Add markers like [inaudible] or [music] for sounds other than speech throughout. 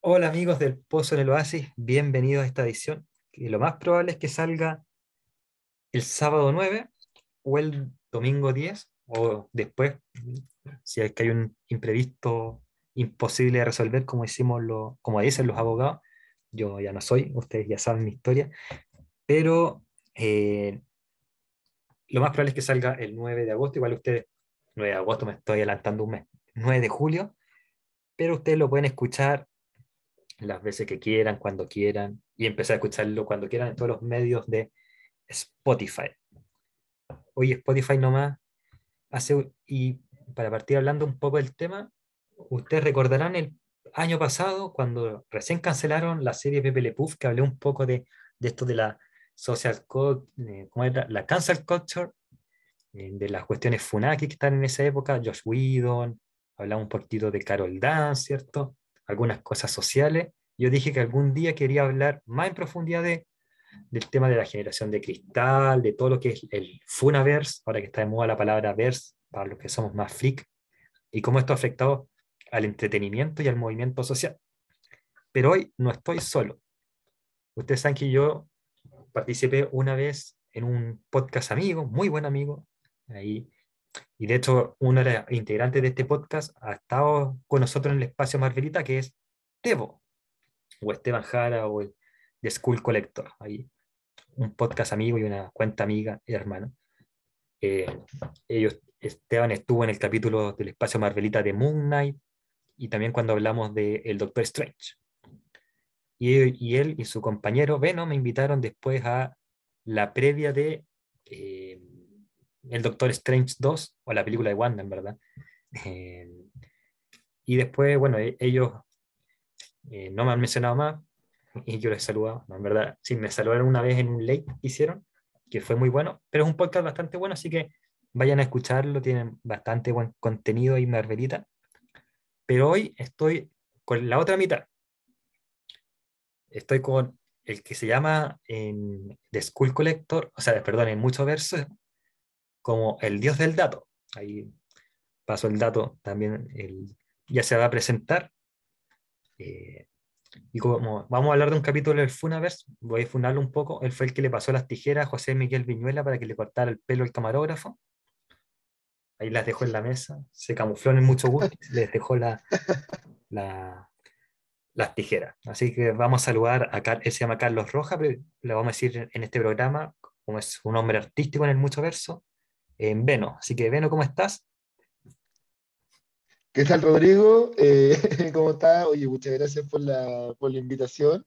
Hola amigos del Pozo en el Oasis, bienvenidos a esta edición. Que lo más probable es que salga el sábado 9 o el domingo 10 o después, si es que hay un imprevisto imposible de resolver, como, decimos lo, como dicen los abogados. Yo ya no soy, ustedes ya saben mi historia, pero eh, lo más probable es que salga el 9 de agosto, igual ustedes, 9 de agosto me estoy adelantando un mes, 9 de julio, pero ustedes lo pueden escuchar las veces que quieran, cuando quieran, y empezar a escucharlo cuando quieran en todos los medios de Spotify. Hoy Spotify nomás hace, y para partir hablando un poco del tema, ustedes recordarán el año pasado cuando recién cancelaron la serie Pepe Le Puff, que hablé un poco de, de esto de la social eh, ¿cómo era? la cancel culture, eh, de las cuestiones funaki que están en esa época, Josh Whedon, hablaba un poquito de Carol Dance, ¿cierto? Algunas cosas sociales. Yo dije que algún día quería hablar más en profundidad de, del tema de la generación de cristal, de todo lo que es el Funaverse, ahora que está de moda la palabra verse, para los que somos más freak, y cómo esto ha afectado al entretenimiento y al movimiento social. Pero hoy no estoy solo. Ustedes saben que yo participé una vez en un podcast amigo, muy buen amigo, ahí y de hecho, uno de los integrantes de este podcast ha estado con nosotros en el espacio Marvelita, que es Tebo, o Esteban Jara, o el The School Collector. Ahí, un podcast amigo y una cuenta amiga y hermano. Eh, ellos, Esteban estuvo en el capítulo del espacio Marvelita de Moon Knight y también cuando hablamos de El Doctor Strange. Y, y, él y su compañero Beno me invitaron después a la previa de eh, el Doctor Strange 2, o la película de Wanda, en verdad. Eh, y después, bueno, e-, ellos eh, no me han mencionado más y yo les he en verdad, sí, me saludaron una vez en un late que hicieron, que fue muy bueno, pero es un podcast bastante bueno, así que vayan a escucharlo, tienen bastante buen contenido y Marvelita. Pero hoy estoy con la otra mitad. Estoy con el que se llama en The School Collector, o sea, perdón, en muchos versos, como el dios del dato. Ahí pasó el dato también, ya se va a presentar. Eh, y como vamos a hablar de un capítulo del Funaverse, voy a funarlo un poco. Él fue el que le pasó las tijeras a José Miguel Viñuela para que le cortara el pelo al camarógrafo. Ahí las dejó en la mesa, se camufló en mucho gusto, [laughs] les dejó la, las tijeras. Así que vamos a saludar a él se llama Carlos Roja, pero le vamos a decir en este programa, como es un hombre artístico en el mucho verso, en Veno. Así que, Veno, ¿cómo estás? ¿Qué tal, Rodrigo? Eh, [laughs] ¿Cómo estás? Oye, muchas gracias por la, por la invitación.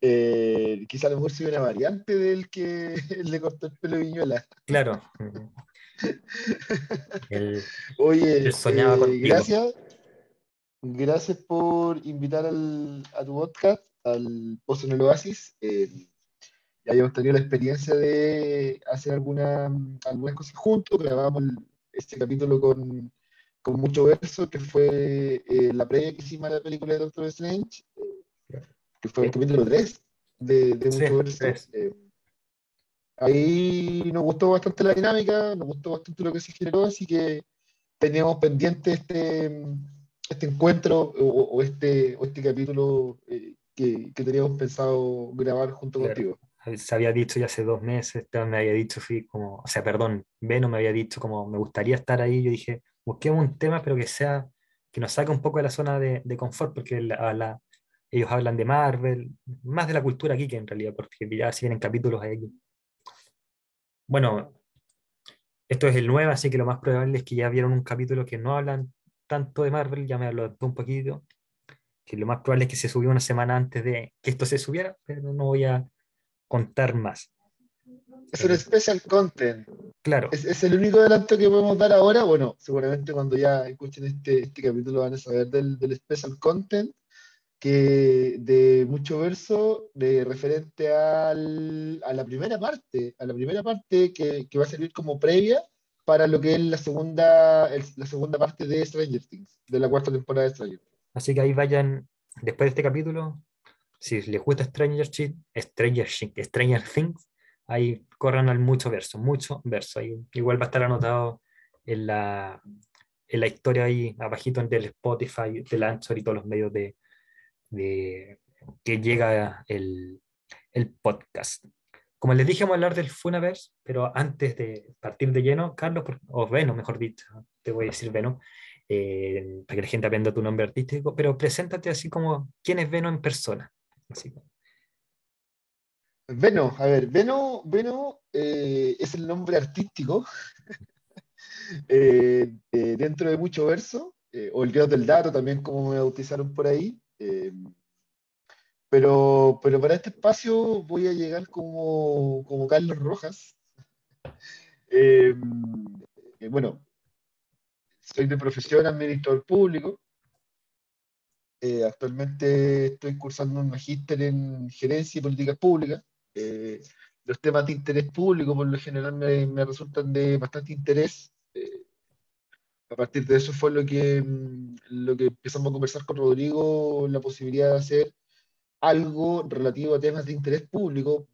Eh, quizá a lo mejor soy una variante del que [laughs] le cortó el pelo Viñuela. Claro. [laughs] Oye, soñaba eh, gracias. Gracias por invitar al, a tu podcast, al Pozo en el Oasis. Eh, ya habíamos tenido la experiencia de hacer alguna, algunas cosas juntos, grabamos este capítulo con, con mucho verso, que fue eh, la previa que hicimos a la película de Doctor Strange, que fue el capítulo 3 de, de mucho verso. Eh, ahí nos gustó bastante la dinámica, nos gustó bastante lo que se generó, así que teníamos pendiente este, este encuentro o, este, o este capítulo eh, que, que, teníamos pensado grabar junto contigo se había dicho ya hace dos meses, me había dicho, fui como, o sea, perdón, Beno me había dicho como, me gustaría estar ahí, yo dije, busquemos un tema, pero que sea, que nos saque un poco de la zona de, de confort, porque la, ellos hablan de Marvel, más de la cultura aquí que en realidad, porque ya si vienen capítulos aquí. Bueno, esto es el nuevo, así que lo más probable es que ya vieron un capítulo que no hablan tanto de Marvel, ya me habló un poquito, que lo más probable es que se subió una semana antes de que esto se subiera, pero no voy a contar más. Es un special content. Claro. Es, el único adelanto que podemos dar ahora. Bueno, seguramente cuando ya escuchen este, este capítulo van a saber del, del special content que de mucho verso de referente al, a la primera parte, a la primera parte que, que, va a servir como previa para lo que es la segunda, la segunda parte de Stranger Things, de la cuarta temporada de Stranger Things. Así que ahí vayan, después de este capítulo, si les gusta Stranger, Stranger, Stranger Things, ahí corran al mucho verso, mucho verso. Ahí igual va a estar anotado en la, en la historia ahí abajito del Spotify, del Anchor y todos los medios de, de que llega el, el podcast. Como les dije, vamos a hablar del Funaverse, pero antes de partir de lleno, Carlos, o Veno, mejor dicho, te voy a decir Veno, eh, para que la gente aprenda tu nombre artístico, pero preséntate así como quién es Veno en persona. Así. Veno, a ver, Veno, eh, es el nombre artístico [laughs] eh, dentro de mucho verso, o el dios del dato también, como me bautizaron por ahí. pero, pero para este espacio voy a llegar como, como Carlos Rojas. [laughs] bueno, soy de profesión administrador público. Eh, actualmente estoy cursando un magíster en gerencia y políticas públicas. Eh, los temas de interés público por lo general me, resultan de bastante interés. Eh, a partir de eso fue lo que, mm, lo que empezamos a conversar con Rodrigo, la posibilidad de hacer algo relativo a temas de interés público,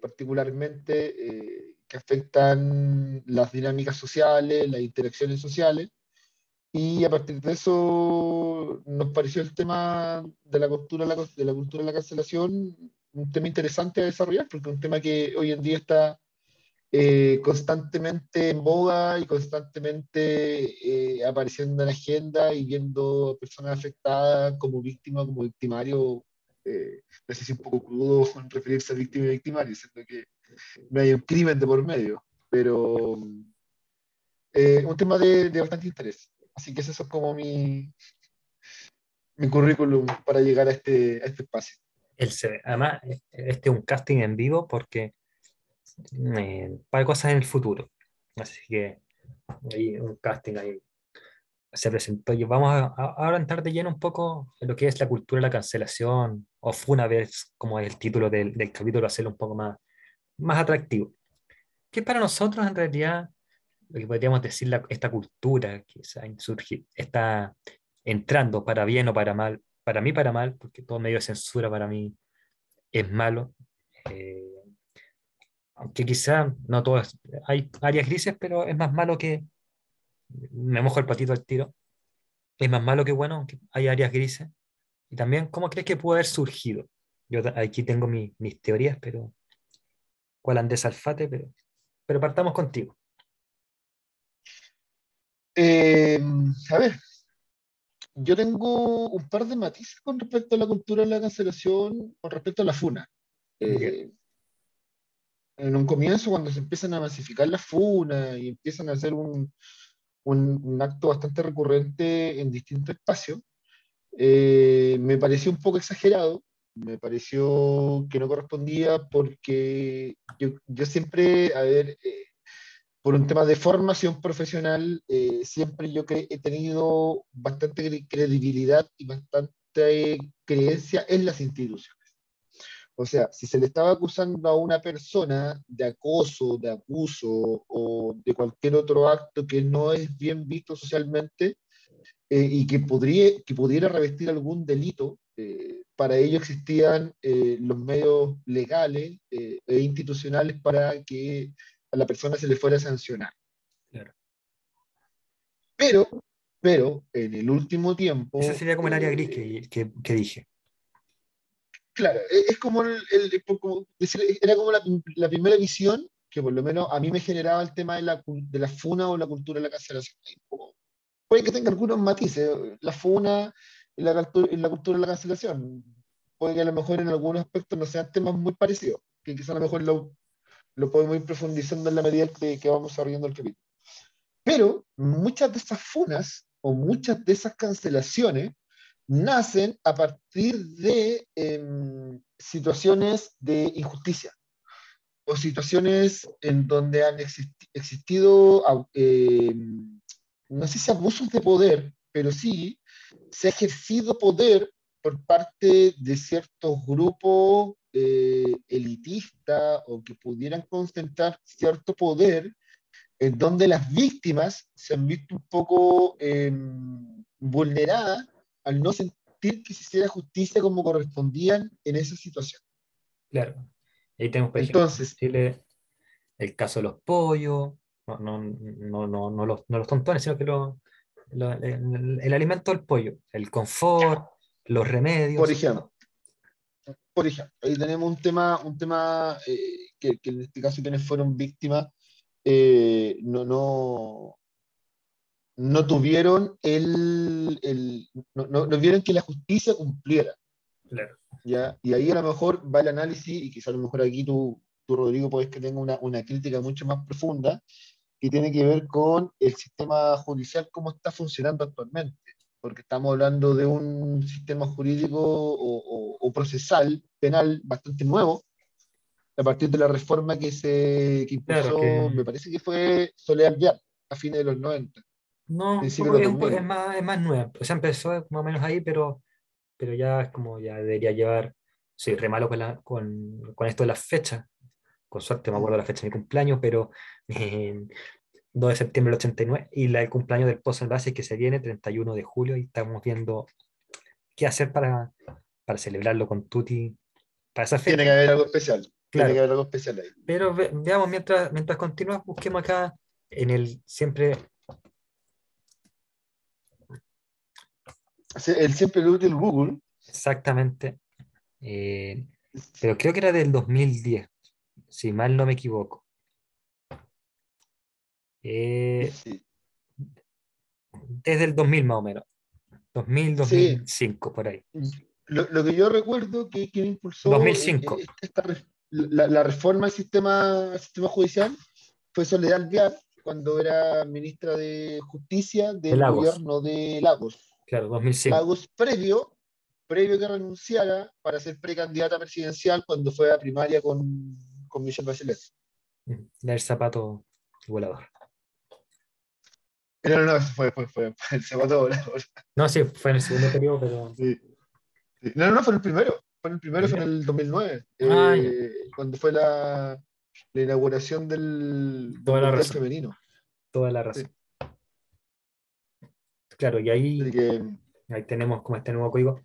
particularmente que afectan las dinámicas sociales, las interacciones sociales. Y a partir de eso nos pareció el tema de la cultura de la, cultura de la cancelación un tema interesante a desarrollar, porque es un tema que hoy en día está eh, constantemente en boga y constantemente eh, apareciendo en la agenda y viendo personas afectadas como víctimas, como victimario. Eh, no un poco crudo [laughs] referirse a víctima y victimario, siendo que no hay un crimen de por medio, pero eh, un tema de, bastante interés. Así que eso es como mi, mi currículum para llegar a este, a este espacio. El, además, este es un casting en vivo porque eh, para cosas en el futuro. Así que hay un casting ahí se presentó. Y vamos a, ahora entrar de lleno un poco lo que es la cultura de la cancelación, o fue una vez, como el título del, del capítulo, hacerlo un poco más, más atractivo. Que para nosotros en realidad, lo que podríamos decir, la, esta cultura que está entrando para bien o para mal, para mí para mal, porque todo medio de censura para mí es malo. Eh, aunque quizá no todo hay áreas grises, pero es más malo que, me mojo el patito al tiro, es más malo que bueno, aunque hay áreas grises. Y también, ¿cómo crees que pudo haber surgido? Yo aquí tengo mis teorías, pero cuál Andrés Alfate, pero, pero partamos contigo. Eh, a ver, yo tengo un par de matices con respecto a la cultura de la cancelación, con respecto a la FUNA. Eh, en un comienzo, cuando se empiezan a masificar la FUNA y empiezan a hacer un, un, acto bastante recurrente en distintos espacios, eh, me pareció un poco exagerado, me pareció que no correspondía porque yo, yo siempre, a ver, eh, por un tema de formación profesional, eh, siempre yo he tenido bastante credibilidad y bastante creencia en las instituciones. O sea, si se le estaba acusando a una persona de acoso, de abuso o de cualquier otro acto que no es bien visto socialmente eh, y que, podría, que pudiera revestir algún delito, eh, para ello existían eh, los medios legales e institucionales para que a la persona se le fuera a sancionar. Pero, pero en el último tiempo... Ese sería como el área gris que, que dije. Claro, e, es como, el, era como la, primera visión que por lo menos a mí me generaba el tema de la, de la funa o la cultura de la cancelación. Puede que tenga algunos matices, la funa y la, la cultura de la cancelación. Puede que a lo mejor en algunos aspectos no sean temas muy parecidos, que quizás a lo mejor lo, lo podemos ir profundizando en la medida que, que vamos abriendo el capítulo. Pero muchas de esas funas o muchas de esas cancelaciones nacen a partir de em, situaciones de injusticia o situaciones en donde han existido, em, no sé si abusos de poder, pero sí se ha ejercido poder por parte de ciertos grupos eh, elitistas o que pudieran concentrar cierto poder en donde las víctimas se han visto un poco em, vulneradas al no sentir que se hiciera justicia como correspondían en esa situación. Claro. Ahí tenemos, Entonces, Chile, el caso de los pollos, no, no, no, no, los, no los, tontones, sino que el, alimento del pollo, el confort, los remedios. Por ejemplo, por ejemplo, ahí tenemos un tema, un tema eh, que, en este caso quienes fueron víctimas eh, no, no, no tuvieron el, el no, no, vieron que la justicia cumpliera. ¿ya? Y ahí a lo mejor va el análisis, y quizá a lo mejor aquí tú, tú Rodrigo, puedes que tenga una, una, crítica mucho más profunda, que tiene que ver con el sistema judicial, cómo está funcionando actualmente. Porque estamos hablando de un sistema jurídico o, o, procesal penal bastante nuevo, a partir de la reforma que se que impulsó, me parece que fue Soledad Vial, a fines de los 90. No, es, es, más, es más nueva. O sea, empezó más o menos ahí, pero pero ya es como ya debería llevar, sí, re malo con, la, con, con, esto de las fechas, con suerte me acuerdo la fecha de mi cumpleaños, pero [laughs] eh, 2 de septiembre del 89 y la, el cumpleaños del Pozo en Base que se viene 31 de julio y estamos viendo qué hacer para, para celebrarlo con Tuti para esa fecha. Tiene que haber algo especial. Tiene que haber algo especial ahí. Pero veamos, mientras, mientras continuamos, busquemos acá en el siempre El siempre útil Google. Exactamente. Eh, pero creo que era del 2010, si mal no me equivoco. Eh, desde el 2000 más o menos. 2000, 2005, por ahí. Lo, que yo recuerdo que quien impulsó 2005. Eh, la, reforma del sistema, sistema judicial fue Soledad Vial cuando era ministra de Justicia del gobierno de Lagos. Claro, 2005. Lagos previo, previo que renunciara para ser precandidata presidencial cuando fue a primaria con, con Michelle Bachelet. El zapato volador. No, no, fue, fue, fue, el volador. No, sí, fue en el segundo periodo, pero. Sí. No, no, fue el primero. Fue el primero, fue en el 2009. Ah, eh, cuando fue la, la inauguración del, Toda la femenino. Toda la razón. Claro, y ahí, ahí tenemos como este nuevo código.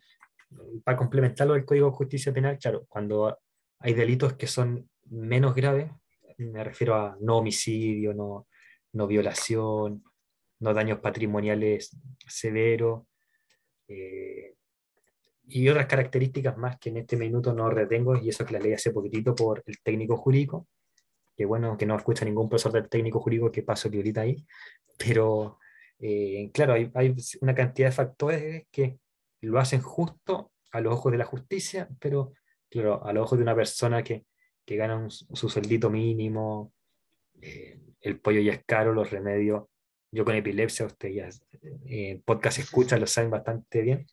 Para complementarlo del Código de Justicia Penal, claro, cuando hay delitos que son menos graves, me refiero a no homicidio, no, no violación, no daños patrimoniales severos, eh, y otras características más que en este minuto no retengo, y eso que la ley hace poquitito por el técnico jurídico, que bueno, que no escucha ningún profesor del técnico jurídico que paso que ahorita ahí, pero eh, claro, hay, una cantidad de factores que lo hacen justo a los ojos de la justicia, pero claro, a los ojos de una persona que, gana su sueldito mínimo, eh, el pollo ya es caro, los remedios. Yo con epilepsia, usted ya eh, podcast escucha, lo saben bastante bien.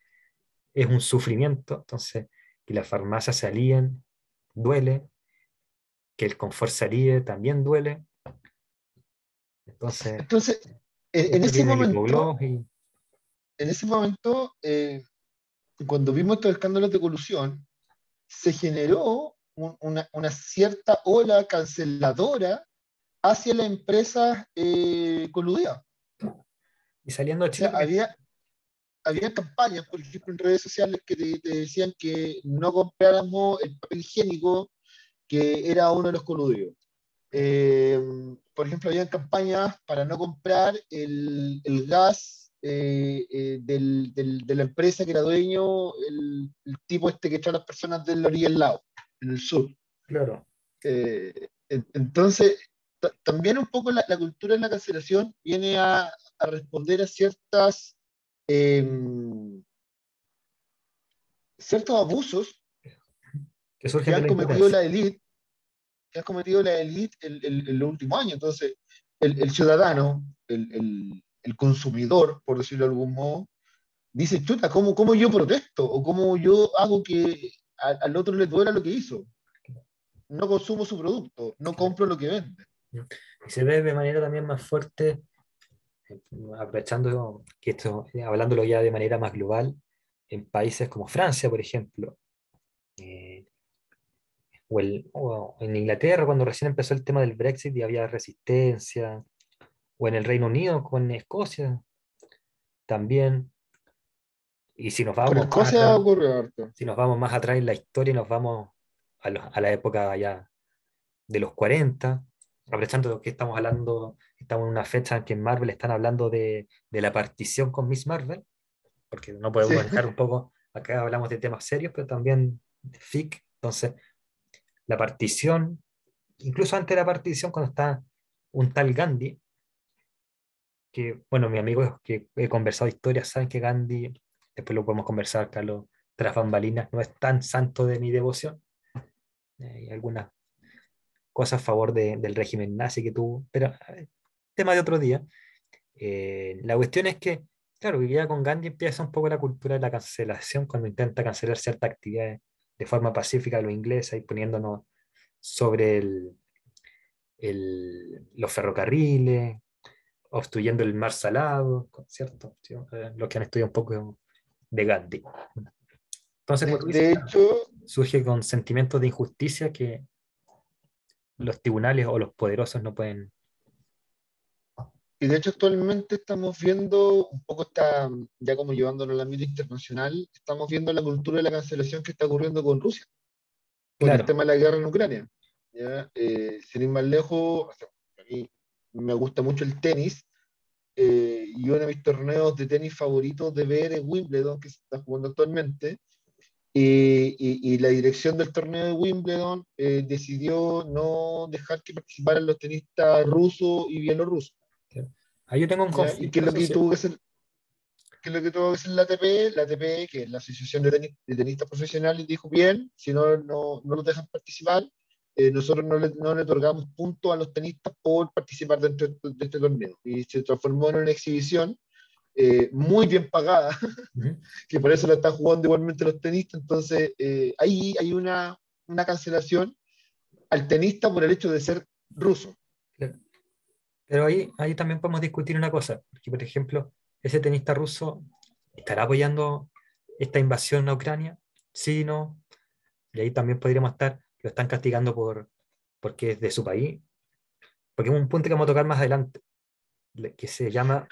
Es un sufrimiento, entonces, que las farmacias se alíen, duele, que el confort se alíe, también duele. Entonces, entonces en, ese momento, en ese momento, cuando vimos estos escándalos de colusión, se generó una, cierta ola canceladora hacia la empresa eh, coludida. Y saliendo de había, había campañas, por ejemplo, en redes sociales que te, decían que no compráramos el papel higiénico que era uno de los coludidos. Eh, por ejemplo, había campañas para no comprar el, el gas eh, eh, del, del, de la empresa que era dueño, el, el, tipo este que echa a las personas del orilla del lado, en el sur. Claro. Entonces, también un poco la, la, cultura de la cancelación viene a, a responder a ciertas em, ciertos abusos que, que han cometido la élite que ha cometido la élite en los últimos años. Entonces, el, ciudadano, el, consumidor, por decirlo de algún modo, dice, chuta, ¿cómo, cómo yo protesto? ¿O cómo yo hago que al otro le duela lo que hizo? No consumo su producto, no compro lo que vende. Y se ve de manera también más fuerte, aprovechando que esto, hablándolo ya de manera más global, en países como Francia, por ejemplo, eh, o, en Inglaterra cuando recién empezó el tema del Brexit y había resistencia, o en el Reino Unido con Escocia también. Y si nos vamos, más atrás, si nos vamos más atrás en la historia y nos vamos a, la época ya de los 40, aprovechando que estamos hablando, estamos en una fecha en que en Marvel están hablando de, la partición con Miss Marvel, porque no podemos dejar un poco acá hablamos de temas serios, pero también de FIC. Entonces, la partición, incluso antes de la partición, cuando está un tal Gandhi, que, bueno, mis amigos que he conversado historias saben que Gandhi, después lo podemos conversar, Carlos, tras bambalinas, no es tan santo de mi devoción. Hay algunas cosas a favor del régimen nazi que tuvo, pero eh, tema de otro día. Eh, la cuestión es que, claro, ya con Gandhi empieza un poco la cultura de la cancelación cuando intenta cancelar ciertas actividades de forma pacífica a los ingleses y poniéndonos sobre el, los ferrocarriles, obstruyendo el mar salado, ¿cierto? Eh, los que han estudiado un poco de Gandhi. Entonces, de, hecho, surge con sentimientos de injusticia que los tribunales o los poderosos no pueden. Y de hecho, actualmente estamos viendo un poco, está ya como llevándolo al ámbito internacional, estamos viendo la cultura de la cancelación que está ocurriendo con Rusia, con el tema de la guerra en Ucrania. ¿ya? Eh, sin ir más lejos, a mí me gusta mucho el tenis, eh, y uno de mis torneos de tenis favoritos de ver es Wimbledon, que se está jugando actualmente, y, la dirección del torneo de Wimbledon eh, decidió no dejar que participaran los tenistas rusos y bielorrusos. Ahí yo tengo un conflicto. ¿Y qué es lo que tuvo que hacer? ¿Qué es lo que tuvo que hacer la ATP? La ATP, que es la Asociación de, Tenistas Profesionales, dijo, bien, si no, no, no los dejan participar, eh, nosotros no le, no le, otorgamos puntos a los tenistas por participar dentro de este torneo. Y se transformó en una exhibición eh, muy bien pagada, [laughs] que por eso la están jugando igualmente los tenistas. Entonces, eh, ahí hay una, una, cancelación al tenista por el hecho de ser ruso. Pero ahí, ahí también podemos discutir una cosa, porque por ejemplo, ese tenista ruso estará apoyando esta invasión a Ucrania, sí, no, y ahí también podríamos estar lo están castigando por, porque es de su país. Porque es un punto que vamos a tocar más adelante, que se llama,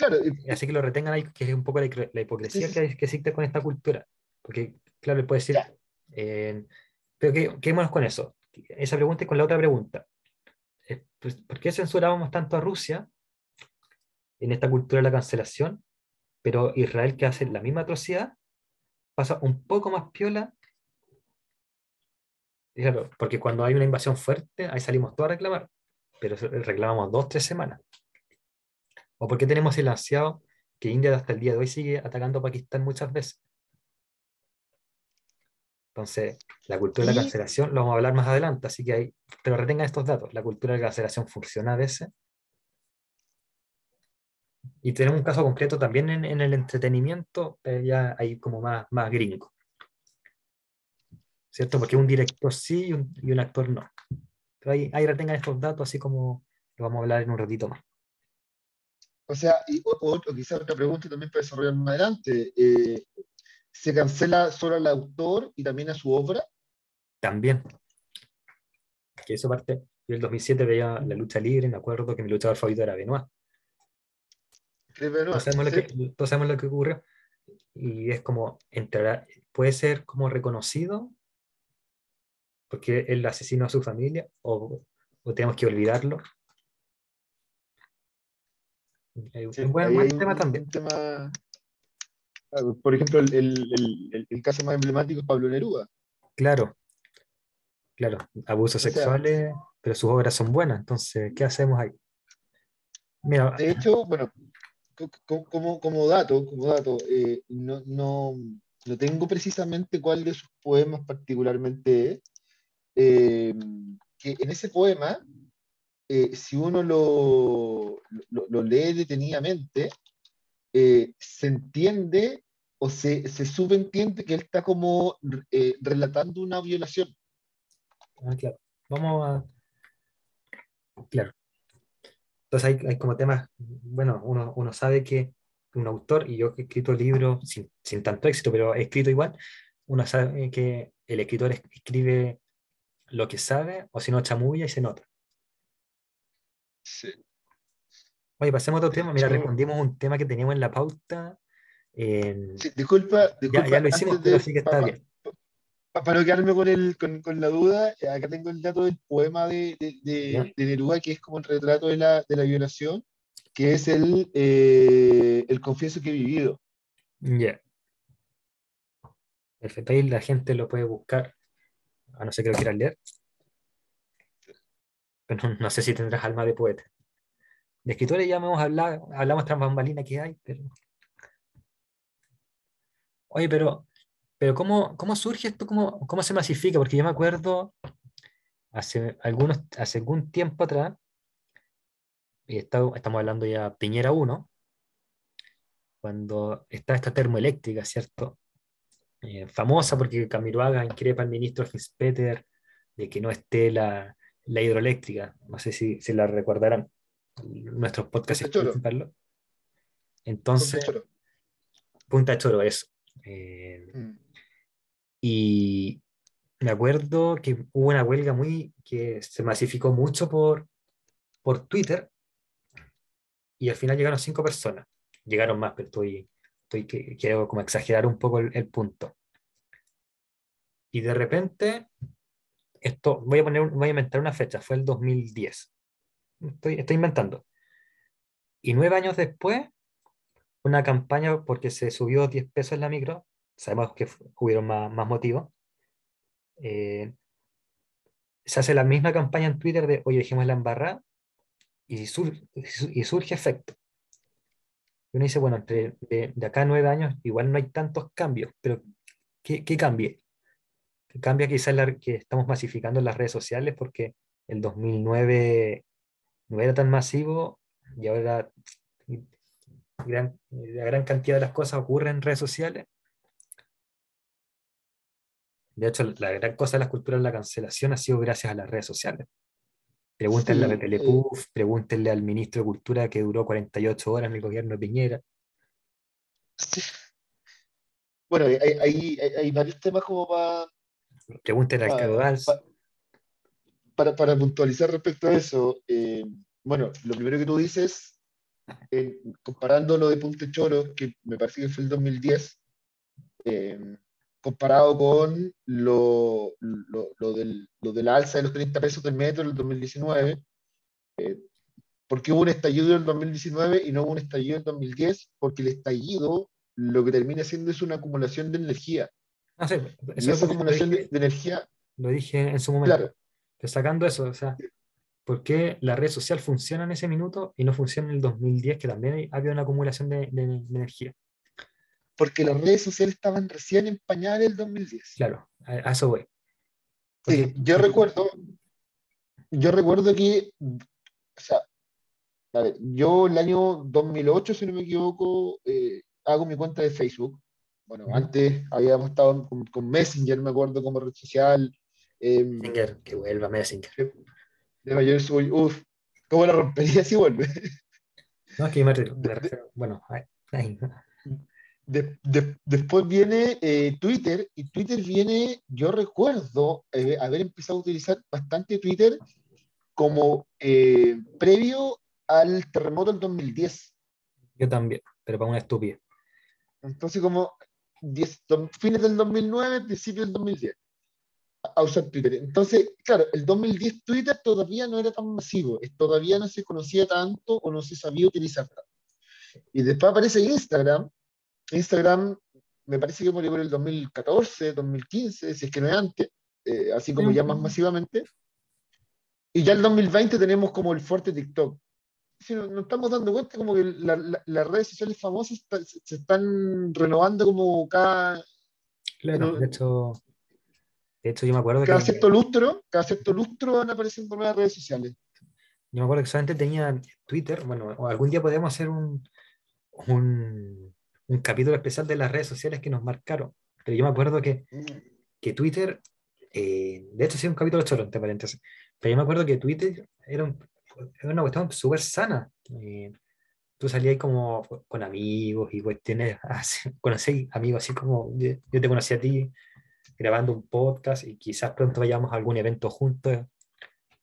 así que lo retengan ahí, que es un poco la, hipocresía Que, que, existe con esta cultura. Porque, claro, le puede decir, eh, pero ¿qué, quedémonos con eso. Esa pregunta y con la otra pregunta. Eh, pues, ¿Por qué censurábamos tanto a Rusia en esta cultura de la cancelación, pero Israel que hace la misma atrocidad pasa un poco más piola Claro, porque cuando hay una invasión fuerte, ahí salimos todos a reclamar, pero reclamamos dos, tres semanas. ¿O porque tenemos el ansiado que India hasta el día de hoy sigue atacando a Pakistán muchas veces? Entonces, la cultura de la cancelación lo vamos a hablar más adelante, así que ahí, pero retengan estos datos. La cultura de la cancelación funciona a veces. Y tenemos un caso concreto también en, el entretenimiento, pero ya hay como más, más gringo. ¿cierto? Porque un director sí y un, actor no. Pero ahí, ahí retengan estos datos, así como lo vamos a hablar en un ratito más. O sea, y, o, quizás otra pregunta también para desarrollar más adelante. Eh, ¿Se cancela solo al autor y también a su obra? También. Que eso parte. Yo en el 2007 veía la lucha libre, me acuerdo que mi luchador favorito era Benoit. Benoit todos, sabemos lo que, todos sabemos lo que ocurrió. Y es como, entrar, puede ser como reconocido porque él asesinó a su familia o, tenemos que olvidarlo. Es un buen, tema también. Ah, por ejemplo, el, caso más emblemático es Pablo Neruda. Claro, claro, abusos sexuales, pero sus obras son buenas, entonces, ¿qué hacemos ahí? de hecho, bueno, como, como dato, como dato eh, no, no, no tengo precisamente cuál de sus poemas particularmente es, eh, que en ese poema, eh, si uno lo, lo, lee detenidamente, eh, se entiende o se, se, subentiende que él está como relatando una violación. Ah, claro. Vamos a... Claro. Entonces hay, hay como temas, bueno, uno, uno, sabe que un autor, y yo he escrito libros sin, sin tanto éxito, pero he escrito igual, uno sabe que el escritor escribe lo que sabe, o si no, chamulla y se nota. Sí. Oye, pasemos a otro tema. Mira, respondimos un tema que teníamos en la pauta. disculpa, disculpa, ya, lo hicimos, pero sí que está bien. Para no quedarme con, el, con, la duda, acá tengo el dato del poema de, de, Neruda, que es como el retrato de la, violación, que es el, eh, el confieso que he vivido. Ya. Perfecto, ahí la gente lo puede buscar, a no ser que lo quieran leer. Pero no, sé si tendrás alma de poeta. De escritores ya hemos hablado, hablamos tras bambalina que hay, pero. Oye, pero, pero ¿cómo, cómo surge esto? ¿Cómo, ¿Cómo se masifica? Porque yo me acuerdo hace, algunos, hace algún tiempo atrás, y estamos hablando ya Piñera 1, cuando está esta termoeléctrica, ¿cierto? Eh, famosa porque Camiroaga increpa al ministro Fitzpeter de que no esté la, la hidroeléctrica. No sé si, se la recordarán nuestros podcasts. Entonces, Punta Choro, eso. Eh, mm. Y me acuerdo que hubo una huelga muy que se masificó mucho por, por Twitter y al final llegaron cinco personas. Llegaron más, pero estoy, estoy quiero como exagerar un poco el, punto. Y de repente, esto, voy a, poner, voy a inventar una fecha, fue el 2010. Estoy, estoy inventando. Y nueve años después, una campaña porque se subió 10 pesos en la micro, sabemos que hubieron más, más motivos, eh, se hace la misma campaña en Twitter de, oye, dejemos la embarrada, y, y surge efecto. Y uno dice, bueno, de, de, acá a nueve años igual no hay tantos cambios, pero ¿qué, qué cambie? Cambia quizás que estamos masificando las redes sociales porque el 2009 no era tan masivo y ahora gran, la gran cantidad de las cosas ocurren en redes sociales de hecho, la gran cosa de la cultura de la cancelación ha sido gracias a las redes sociales. Pregúntenle a Telepuf, pregúntenle al ministro de Cultura que duró 48 horas en el gobierno de Piñera. Bueno, hay, hay, varios temas como para. Pregúntenle al Caudals. Para, para, puntualizar respecto a eso, eh, bueno, lo primero que tú dices, eh, comparando lo de Punte Choro, que me parece que fue el 2010, eh, comparado con lo, lo, lo, del, lo, de la alza de los 30 pesos del metro en el 2019, eh, porque hubo un estallido en el 2019 y no hubo un estallido en el 2010, porque el estallido lo que termina siendo es una acumulación de energía. Ah, sí, esa acumulación de, energía... Lo dije en su momento. Claro. Destacando eso, o sea, ¿por qué la red social funciona en ese minuto y no funciona en el 2010, que también había una acumulación de, de energía? porque las redes sociales estaban recién en pañales el 2010. Claro, a eso voy. Sí, yo recuerdo, yo recuerdo que, o sea, a ver, yo el año 2008, si no me equivoco, eh, hago mi cuenta de Facebook. Bueno, antes habíamos estado con, Messenger, me acuerdo, como red social. Eh, Messenger, que vuelva Messenger. De mayor soy, uff, ¿cómo la rompería si vuelve? No, es que me, refiero, bueno, ahí, después viene eh, Twitter, y Twitter viene, yo recuerdo eh, haber empezado a utilizar bastante Twitter como eh, previo al terremoto del 2010. Yo también, pero para una estúpida. Entonces, como fines del 2009, principios del 2010, a usar Twitter. Entonces, claro, el 2010 Twitter todavía no era tan masivo, todavía no se conocía tanto o no se sabía utilizar tanto. Y después aparece Instagram, Instagram me parece que murió por el 2014, 2015, si es que no es antes, eh, así como ya más masivamente. Y ya el 2020 tenemos como el fuerte TikTok. Si nos, estamos dando cuenta como que las redes sociales famosas se están renovando como cada... Claro, de hecho, de hecho yo me acuerdo cada cierto lustro, cada cierto lustro van apareciendo nuevas redes sociales. Yo me acuerdo que solamente tenía Twitter, bueno, algún día podemos hacer un, un un capítulo especial de las redes sociales que nos marcaron. Pero yo me acuerdo que, que Twitter, eh, de hecho, sí, un capítulo choro, entre paréntesis, pero yo me acuerdo que Twitter era, una cuestión súper sana. Eh, tú salías como con amigos y cuestiones, [laughs] conocí amigos así como yo, te conocí a ti grabando un podcast y quizás pronto vayamos a algún evento juntos.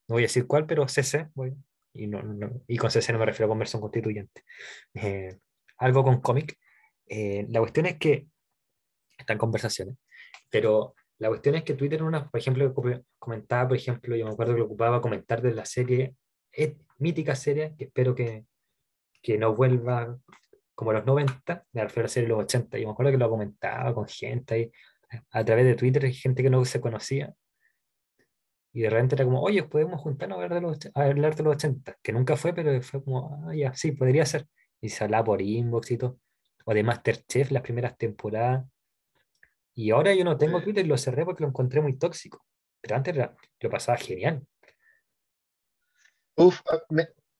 No voy a decir cuál, pero CC, voy, y, no, y con CC no me refiero a conversión constituyente. Eh, algo con cómic. Eh, la cuestión es que, están conversaciones, pero la cuestión es que Twitter, una, por ejemplo, comentaba, por ejemplo, yo me acuerdo que lo ocupaba comentar de la serie, es mítica serie, que espero que, que no vuelva como los 90, me refiero a la serie de los 80, y me acuerdo que lo comentaba con gente ahí, a través de Twitter, gente que no se conocía. Y de repente era como, oye, podemos juntarnos a hablar de los, a hablar de los 80, que nunca fue, pero fue como, ah, ya, sí, podría ser. Y se hablaba por inbox y todo. O de Masterchef, las primeras temporadas. Y ahora yo no tengo Twitter y lo cerré porque lo encontré muy tóxico. Pero antes lo pasaba genial. Uf, ah,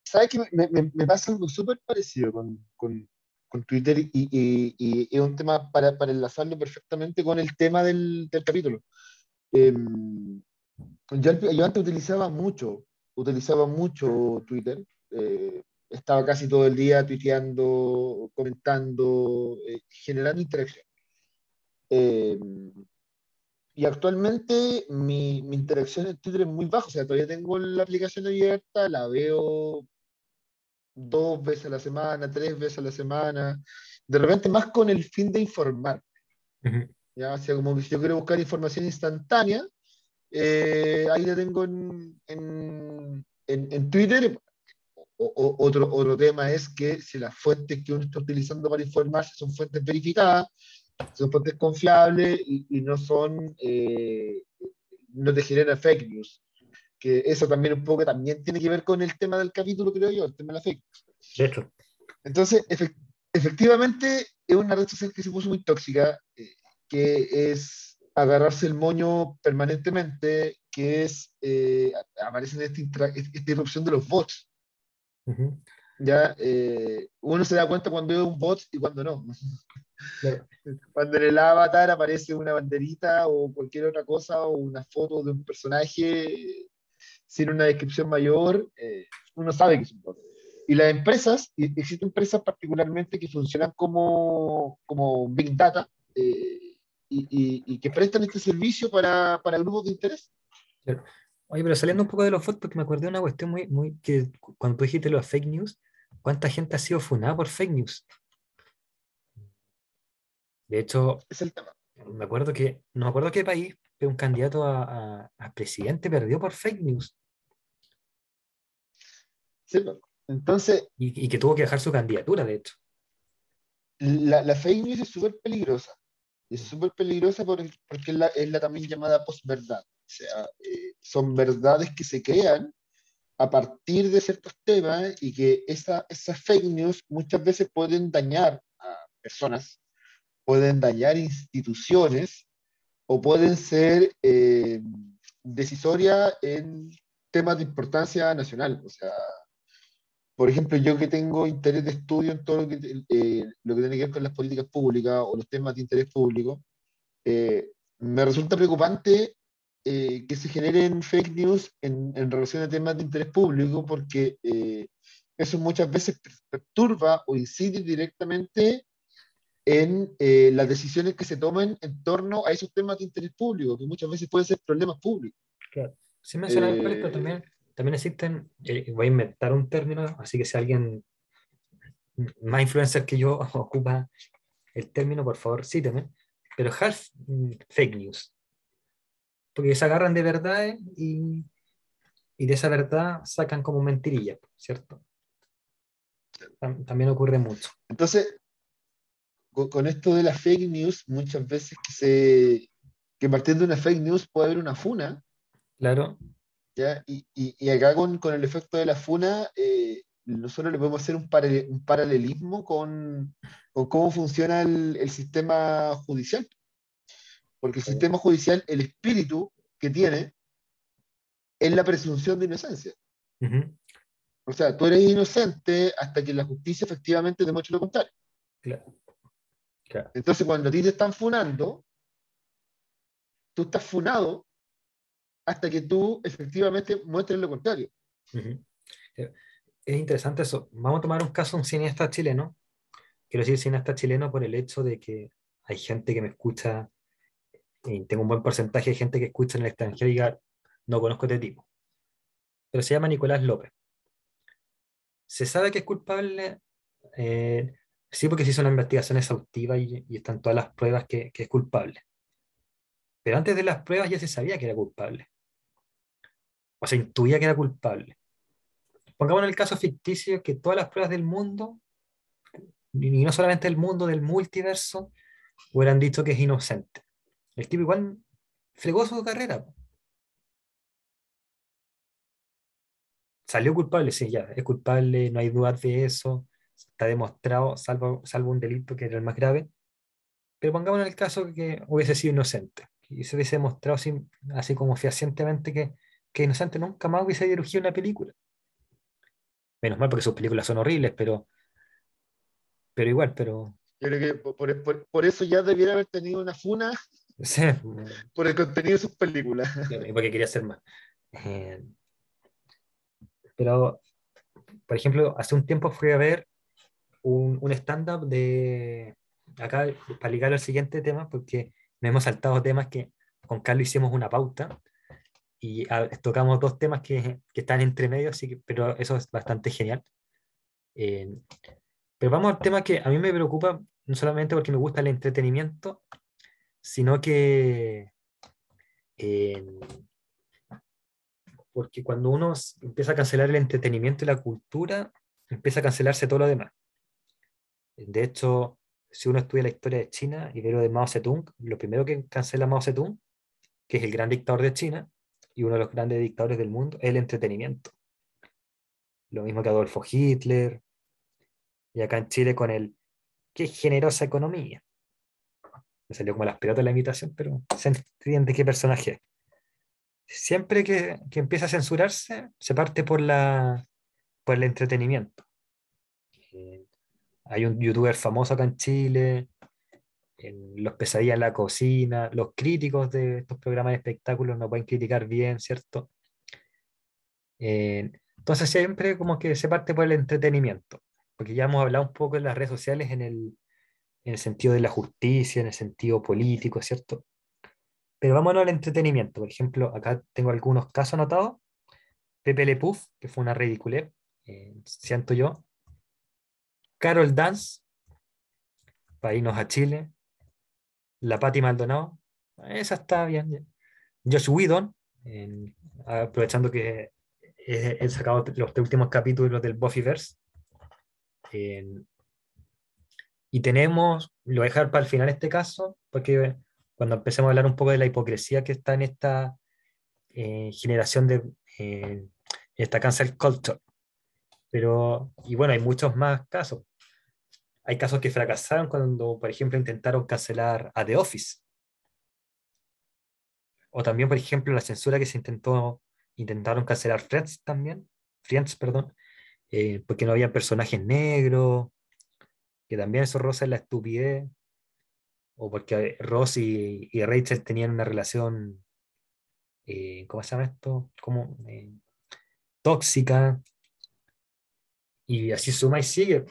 ¿sabes qué? Me, me, me, pasa algo súper parecido con, con, con Twitter y, es un tema para, para, enlazarlo perfectamente con el tema del, del capítulo. Eh, yo, antes utilizaba mucho, utilizaba mucho Twitter. Eh, estaba casi todo el día tuiteando, comentando, eh, generando interacción. Y actualmente mi, mi, interacción en Twitter es muy baja, o sea, todavía tengo la aplicación abierta, la veo dos veces a la semana, tres veces a la semana, de repente más con el fin de informar. ¿ya? O sea, como que si yo quiero buscar información instantánea, eh, ahí la tengo en, en, en, Twitter. O, otro, otro tema es que si las fuentes que uno está utilizando para informarse son fuentes verificadas, son fuentes confiables y, y no son, eh, no te generan fake news. Que eso también un poco también tiene que ver con el tema del capítulo, creo yo, el tema de la fake news. Entonces, efectivamente, es una red social que se puso muy tóxica, eh, que es agarrarse el moño permanentemente, que es, eh, aparece en esta, esta, irrupción de los bots. Ya, eh, uno se da cuenta cuando ve un bot y cuando no. Cuando en el avatar aparece una banderita o cualquier otra cosa o una foto de un personaje sin una descripción mayor, eh, uno sabe que es un. Y las empresas, existen empresas particularmente que funcionan como, como Big Data, eh, y, que prestan este servicio para, para grupos de interés. Oye, pero saliendo un poco de los fotos, porque me acordé de una cuestión muy, muy que cuando tú dijiste los fake news, ¿cuánta gente ha sido funada por fake news? De hecho, es el tema. me acuerdo que, no me acuerdo qué país, pero un candidato a, a, presidente perdió por fake news. Sí, entonces. Y, y, que tuvo que dejar su candidatura, de hecho. La, la fake news es súper peligrosa es súper peligrosa porque, es, la, es la también llamada posverdad. O sea, eh, son verdades que se crean a partir de ciertos temas y que esa, esas fake news muchas veces pueden dañar a personas, pueden dañar instituciones o pueden ser eh, decisorias en temas de importancia nacional. O sea, por ejemplo, yo que tengo interés de estudio en todo lo que, eh, lo que tiene que ver con las políticas públicas o los temas de interés público, eh, me resulta preocupante eh, que se generen fake news en, en, relación a temas de interés público porque eso muchas veces perturba o incide directamente en las decisiones que se tomen en torno a esos temas de interés público, que muchas veces pueden ser problemas públicos. Claro. Sí menciona pero también también existen, eh, voy a inventar un término, así que si alguien más influencer que yo [laughs] ocupa el término, por favor, cíteme, pero half mm, fake news. Porque se agarran de verdad y, y de esa verdad sacan como mentirillas, ¿cierto? También ocurre mucho. Entonces, con esto de las fake news, muchas veces que se que partiendo de una fake news puede haber una funa. Claro. Y, y, acá con, con, el efecto de la funa, eh, nosotros le podemos hacer un, un paralelismo con, con, cómo funciona el, el, sistema judicial. Porque el sistema judicial, el espíritu que tiene, es la presunción de inocencia. O sea, tú eres inocente hasta que la justicia efectivamente demuestre lo contrario. Claro. Entonces, cuando a ti te están funando, tú estás funado hasta que tú efectivamente muestres lo contrario. Es interesante eso. Vamos a tomar un caso, un cineasta chileno. Quiero decir cineasta chileno por el hecho de que hay gente que me escucha, y tengo un buen porcentaje de gente que escucha en el extranjero y diga, no conozco este tipo. Pero se llama Nicolás López. Se sabe que es culpable, eh, sí, porque se hizo una investigación exhaustiva y, y están todas las pruebas que, que es culpable. Pero antes de las pruebas ya se sabía que era culpable o sea, intuía que era culpable. Pongamos en el caso ficticio que todas las pruebas del mundo, y no solamente del mundo, del multiverso, hubieran dicho que es inocente. El tipo igual fregó su carrera. Salió culpable, sí, ya, es culpable, no hay dudas de eso, está demostrado, salvo, salvo un delito que era el más grave. Pero pongamos en el caso que hubiese sido inocente y se hubiese demostrado así, como fehacientemente que, que inocente nunca más hubiese dirigido una película. Menos mal porque sus películas son horribles, pero, pero igual, pero... Yo creo que por, por, eso ya debiera haber tenido una funa por el contenido de sus películas. Porque quería hacer más. Eh, pero, por ejemplo, hace un tiempo fui a ver un, un stand-up de, acá, para ligar al siguiente tema, porque nos hemos saltado temas que con Carlos hicimos una pauta y tocamos dos temas que, que, están entre medio, así que, pero eso es bastante genial. Eh, pero vamos al tema que a mí me preocupa, no solamente porque me gusta el entretenimiento, sino que eh, porque cuando uno empieza a cancelar el entretenimiento y la cultura, empieza a cancelarse todo lo demás. De hecho, si uno estudia la historia de China y ve lo de Mao Zedong, lo primero que cancela Mao Zedong, que es el gran dictador de China y uno de los grandes dictadores del mundo, es el entretenimiento. Lo mismo que Adolfo Hitler, y acá en Chile con el qué generosa economía. Me salió como las pelotas la invitación, pero se entiende qué personaje es. Siempre que, que empieza a censurarse, se parte por, la, por el entretenimiento. Hay un youtuber famoso acá en Chile, Los Pesadillas en la Cocina, los críticos de estos programas de espectáculos no pueden criticar bien, ¿cierto? Eh, entonces siempre como que se parte por el entretenimiento, porque ya hemos hablado un poco en las redes sociales en el, en el sentido de la justicia, en el sentido político, ¿cierto? Pero vámonos al entretenimiento. Por ejemplo, acá tengo algunos casos anotados. Pepe Le Puff, que fue una ridícula, eh, siento yo, Carol Dance, para irnos a Chile. La Patti Maldonado, esa está bien. Josh Whedon, aprovechando que he, sacado los últimos capítulos del Buffyverse. y tenemos, lo voy a dejar para el final este caso, porque cuando empecemos a hablar un poco de la hipocresía que está en esta eh, generación de eh, esta cancel culture. Pero, y bueno, hay muchos más casos. Hay casos que fracasaron cuando, por ejemplo, intentaron cancelar a The Office. O también, por ejemplo, la censura que se intentó, intentaron cancelar Friends también, Friends, perdón, eh, porque no había personajes negros, que también eso rosa es la estupidez, o porque Ross y, Rachel tenían una relación, eh, ¿cómo se llama esto? Como eh, tóxica, y así suma y sigue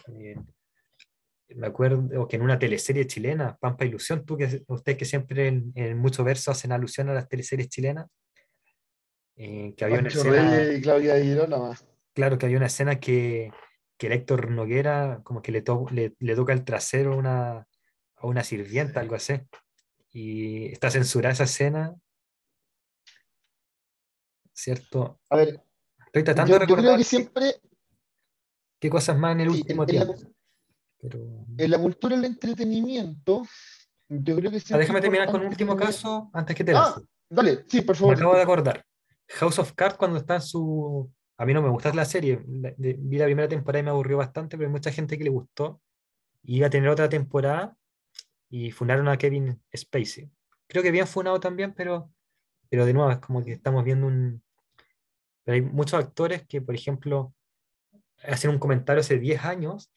me acuerdo que en una teleserie chilena, Pampa Ilusión, tú que ustedes que siempre en, en muchos versos hacen alusión a las teleseries chilenas, eh, que había una escena, y Claudia Claro, que había una escena que, que Héctor Noguera como que le, le, toca el trasero a una, a una sirvienta, algo así. Y está censurada esa escena. ¿Cierto? A ver, estoy tratando de recordar. Yo creo que siempre. ¿Qué cosas más en el último tiempo? En la cultura del entretenimiento, yo creo que... Ah, déjame terminar con un último caso antes que te ah, Dale, sí, por favor. Me acabo de acordar. House of Cards cuando está en su... A mí no me gusta la serie. Vi la primera temporada y me aburrió bastante, pero hay mucha gente que le gustó. Iba a tener otra temporada y fundaron a Kevin Spacey. Creo que bien funado también, pero, pero de nuevo es como que estamos viendo un... Pero hay muchos actores que, por ejemplo, hacen un comentario hace 10 años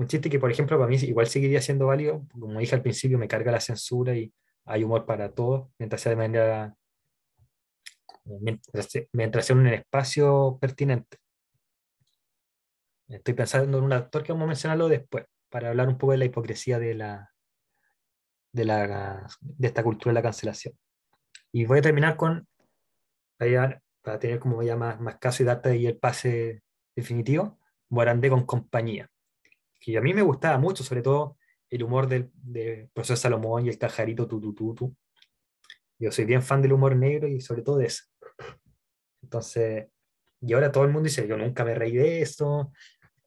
un chiste que, por ejemplo, para mí igual seguiría siendo válido, como dije al principio, me carga la censura y hay humor para todos, mientras sea de manera, mientras, sea en un espacio pertinente. Estoy pensando en un actor que vamos a mencionarlo después, para hablar un poco de la hipocresía de, la, de, la, de esta cultura de la cancelación. Y voy a terminar con, para, tener como ya más, más caso y data y el pase definitivo, Morandé con compañía que a mí me gustaba mucho, sobre todo el humor del, profesor Salomón y el cajarito tutututu. Yo soy bien fan del humor negro y sobre todo de eso. Entonces, y ahora todo el mundo dice, yo nunca me reí de eso,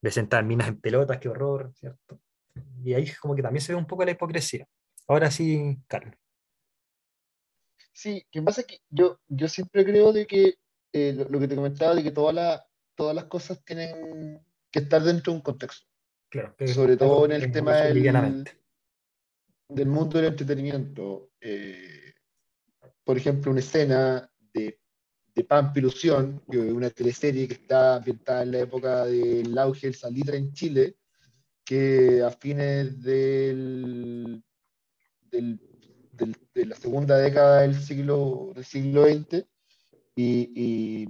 de sentar minas en pelotas, qué horror, ¿cierto? Y ahí como que también se ve un poco la hipocresía. Ahora sí, Carlos. Sí, que pasa que yo, yo siempre creo de que eh, lo, que te comentaba, de que todas las todas las cosas tienen que estar dentro de un contexto. Claro, Sobre todo en el tema del, del, mundo del entretenimiento. Eh, por ejemplo, una escena de, de Pampilusión, una teleserie que está ambientada en la época del auge del Salitre en Chile, que a fines del, del, de la segunda década del siglo, del siglo XX y,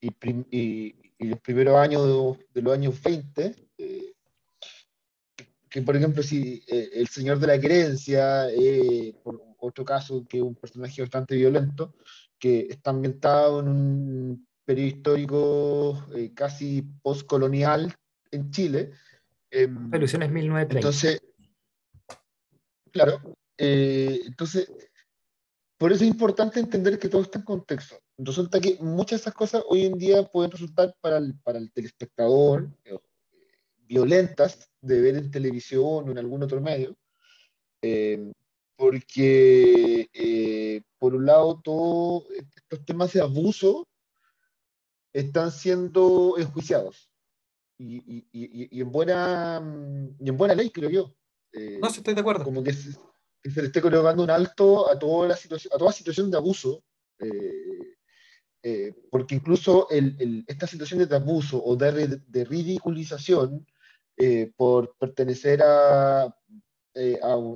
y, y, los primeros años de, los años 20, eh, que por ejemplo si eh, el señor de la querencia, eh, por otro caso que es un personaje bastante violento, que está ambientado en un periodo histórico casi postcolonial en Chile, Em, Revolución es 1930. Entonces, claro, eh, entonces, por eso es importante entender que todo está en contexto. Resulta que muchas de esas cosas hoy en día pueden resultar para el, para el telespectador eh, violentas de ver en televisión o en algún otro medio, eh, porque por un lado todos estos temas de abuso están siendo enjuiciados y, y, en buena, y en buena ley, creo yo. Eh, no, estoy de acuerdo. Como que se, le esté colocando un alto a toda, la situación, a toda situación de abuso, eh, eh, porque incluso el, el, estas situaciones de abuso o de, de ridiculización por pertenecer a, a,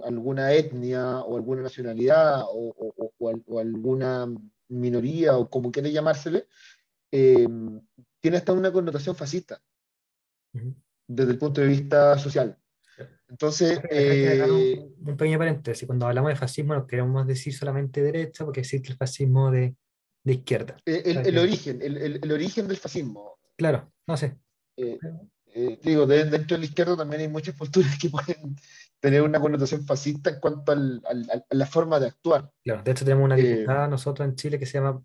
alguna etnia o alguna nacionalidad o, o, o, alguna minoría o como quiere llamársele, tiene hasta una connotación fascista desde el punto de vista social. Entonces, eh, un, pequeño paréntesis, cuando hablamos de fascismo no queremos decir solamente derecha, porque existe el fascismo de, de izquierda. Eh, el, el, origen, el, el, origen del fascismo. Claro, no sé. Eh, digo, dentro de la izquierda también hay muchas posturas que pueden tener una connotación fascista en cuanto al, al, a la forma de actuar. Claro, de hecho tenemos una diputada nosotros en Chile que se llama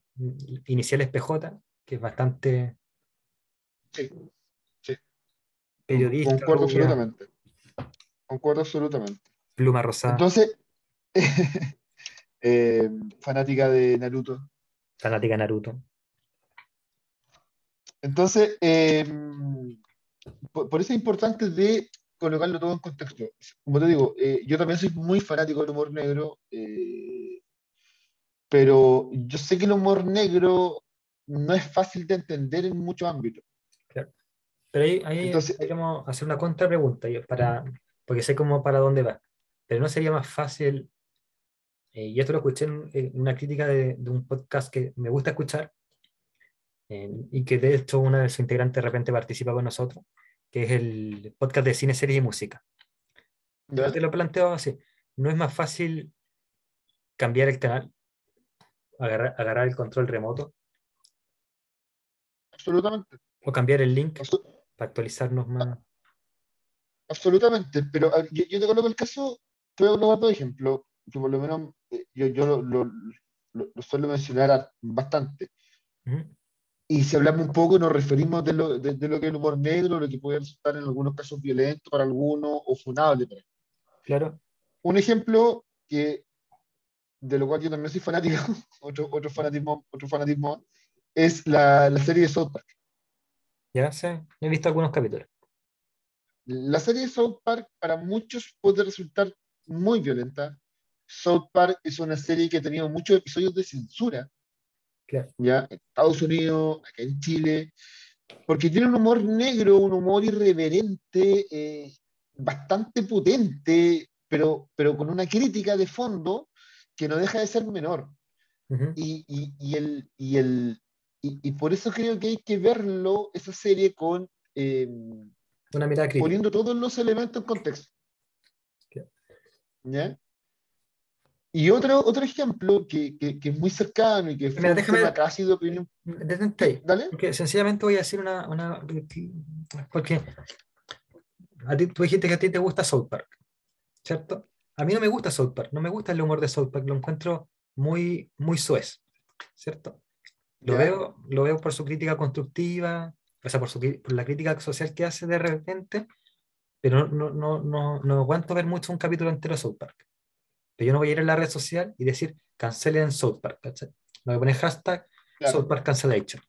Iniciales PJ, que es bastante... Sí periodista. Concuerdo absolutamente. Concuerdo absolutamente. Pluma rosada. Entonces, [laughs] eh, fanática de Naruto. Fanática de Naruto. Entonces, eh, por, eso es importante de colocarlo todo en contexto. Como te digo, eh, yo también soy muy fanático del humor negro, pero yo sé que el humor negro no es fácil de entender en muchos ámbitos. Pero ahí, ahí podríamos hacer una contrapregunta, para, porque sé cómo para dónde va. Pero no sería más fácil, eh, y esto lo escuché en, una crítica de, un podcast que me gusta escuchar, eh, y que de hecho una de sus integrantes de repente participa con nosotros, que es el podcast de cine, series y música. Yo te lo planteo así, ¿no es más fácil cambiar el canal, agarrar, agarrar el control remoto? Absolutamente. O cambiar el link para actualizarnos más. Absolutamente, pero yo, te coloco el caso, te voy a colocar dos ejemplos, que por lo menos eh, yo, yo lo, lo, lo, suelo mencionar bastante. Y si hablamos un poco, nos referimos de lo, de, lo que es el humor negro, lo que puede resultar en algunos casos violento para algunos o funable para Claro. Un ejemplo que, de lo cual yo también soy fanático, [laughs] otro, otro, fanatismo, otro fanatismo, es la, la serie de South Park. Ya sé, he visto algunos capítulos. La serie de South Park para muchos puede resultar muy violenta. South Park es una serie que ha tenido muchos episodios de censura. Ya, en Estados Unidos, acá en Chile, porque tiene un humor negro, un humor irreverente, eh, bastante potente, pero, pero con una crítica de fondo que no deja de ser menor. y, y, y, el, y, el, y, por eso creo que hay que verlo, esa serie, con. Eh, Una mirada crítica. Poniendo todos los elementos en contexto. ¿Ya? Y otro, otro ejemplo que, que, que, es muy cercano y que fue Mira, déjame, casi de opinión. Dale. Porque sencillamente voy a decir una, una. Porque a ti, tú dijiste que a ti te gusta South Park, ¿cierto? A mí no me gusta South Park, no me gusta el humor de South Park, lo encuentro muy, muy suez, ¿cierto? Lo veo, lo veo por su crítica constructiva, o sea, por, su, por la crítica social que hace de repente, pero no, no, no, no, no aguanto ver mucho un capítulo entero de South Park. Pero yo no voy a ir a la red social y decir cancelen South Park, ¿cachai? Me voy a poner hashtag South Park cancellation.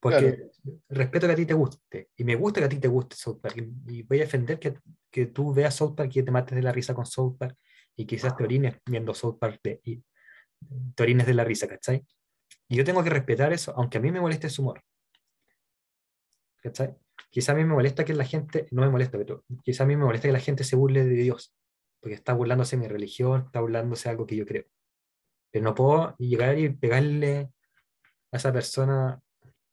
Porque respeto que a ti te guste, y me gusta que a ti te guste South Park, y, voy a defender que, que, tú veas South Park y te mates de la risa con South Park, y quizás te orines viendo South Park de, y te orines de la risa, ¿cachai? Y yo tengo que respetar eso, aunque a mí me moleste su humor. ¿Cachai? Quizá a mí me molesta que la gente, no me molesta, pero quizá a mí me molesta que la gente se burle de Dios, porque está burlándose de mi religión, está burlándose de algo que yo creo. Pero no puedo llegar y pegarle a esa persona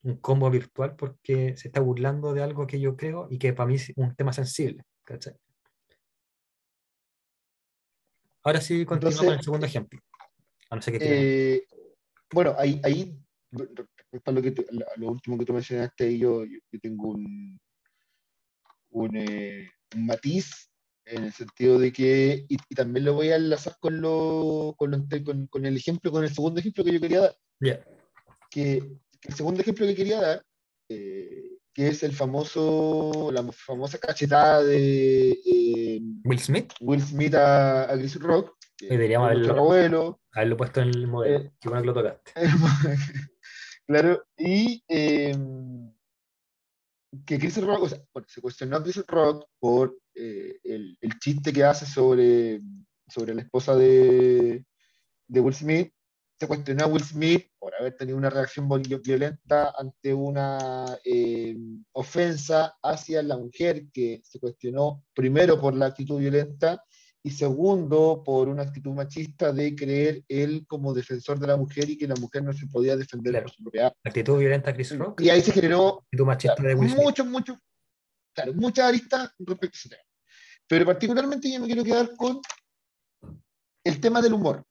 un combo virtual porque se está burlando de algo que yo creo y que para mí es un tema sensible. Ahora sí, continúo con el segundo ejemplo. Eh, bueno, ahí, ahí respecto a lo, que lo último que tú mencionaste, yo, yo, tengo un, un, eh, un, matiz en el sentido de que, y, también lo voy a enlazar con, lo, con, con, con, el ejemplo, con el segundo ejemplo que yo quería dar. Que el segundo ejemplo que quería dar, eh, que es el famoso, la famosa cachetada de eh, Will Smith. Will Smith a, a Chris Rock. Deberíamos haberlo, haberlo, puesto en el modelo. Eh, Qué bueno que lo tocaste. [laughs] claro, y que Chris Rock, o sea, bueno, se cuestionó a Chris Rock por el, el, chiste que hace sobre, sobre la esposa de, de Will Smith se cuestionó a Will Smith por haber tenido una reacción violenta ante una eh, ofensa hacia la mujer, que se cuestionó primero por la actitud violenta y segundo por una actitud machista de creer él como defensor de la mujer y que la mujer no se podía defender por su propiedad. Actitud violenta Chris Rock. Y ahí se generó mucho, mucho, claro, muchas aristas respecto a ese tema. Pero particularmente yo me quiero quedar con el tema del humor.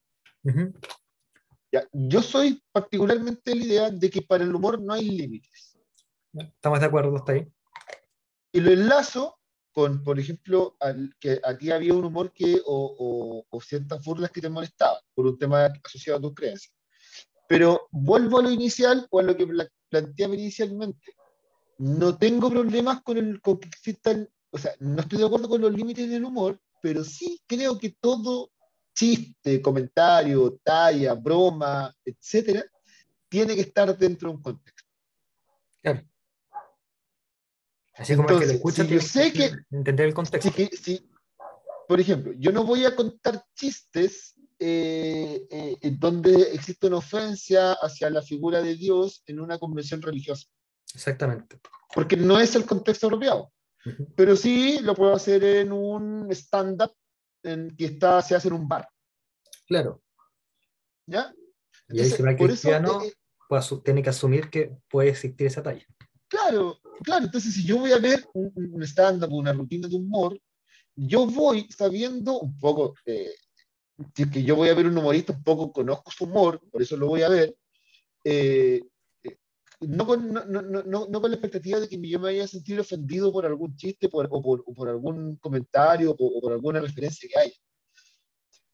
Yo soy particularmente la idea de que para el humor no hay límites. Estamos de acuerdo hasta ahí. Y lo enlazo con, por ejemplo, que aquí había un humor que, o, ciertas burlas que te molestaban por un tema asociado a tus creencias. Pero vuelvo a lo inicial o a lo que planteaba inicialmente. No tengo problemas con, el, con que existan, o sea, no estoy de acuerdo con los límites del humor, pero sí creo que todo chiste, comentario, talla, broma, etcétera, tiene que estar dentro de un contexto. Claro. Así como que lo escucha, yo sé que entender el contexto. por ejemplo, yo no voy a contar chistes eh, eh, donde existe una ofensa hacia la figura de Dios en una convención religiosa. Exactamente. Porque no es el contexto apropiado. Pero sí lo puedo hacer en un stand-up que está, se hace en un bar. Claro. ¿Ya? y ahí se va cristiano, pues, tiene que asumir que puede existir esa talla. Claro, claro. Entonces, si yo voy a ver un, un stand-up, una rutina de humor, yo voy sabiendo un poco, eh, si es que yo voy a ver un humorista, un poco conozco su humor, por eso lo voy a ver, eh, no con, no, no, no, con la expectativa de que yo me vaya a sentir ofendido por algún chiste por, o, por, por, algún comentario o, por alguna referencia que haya.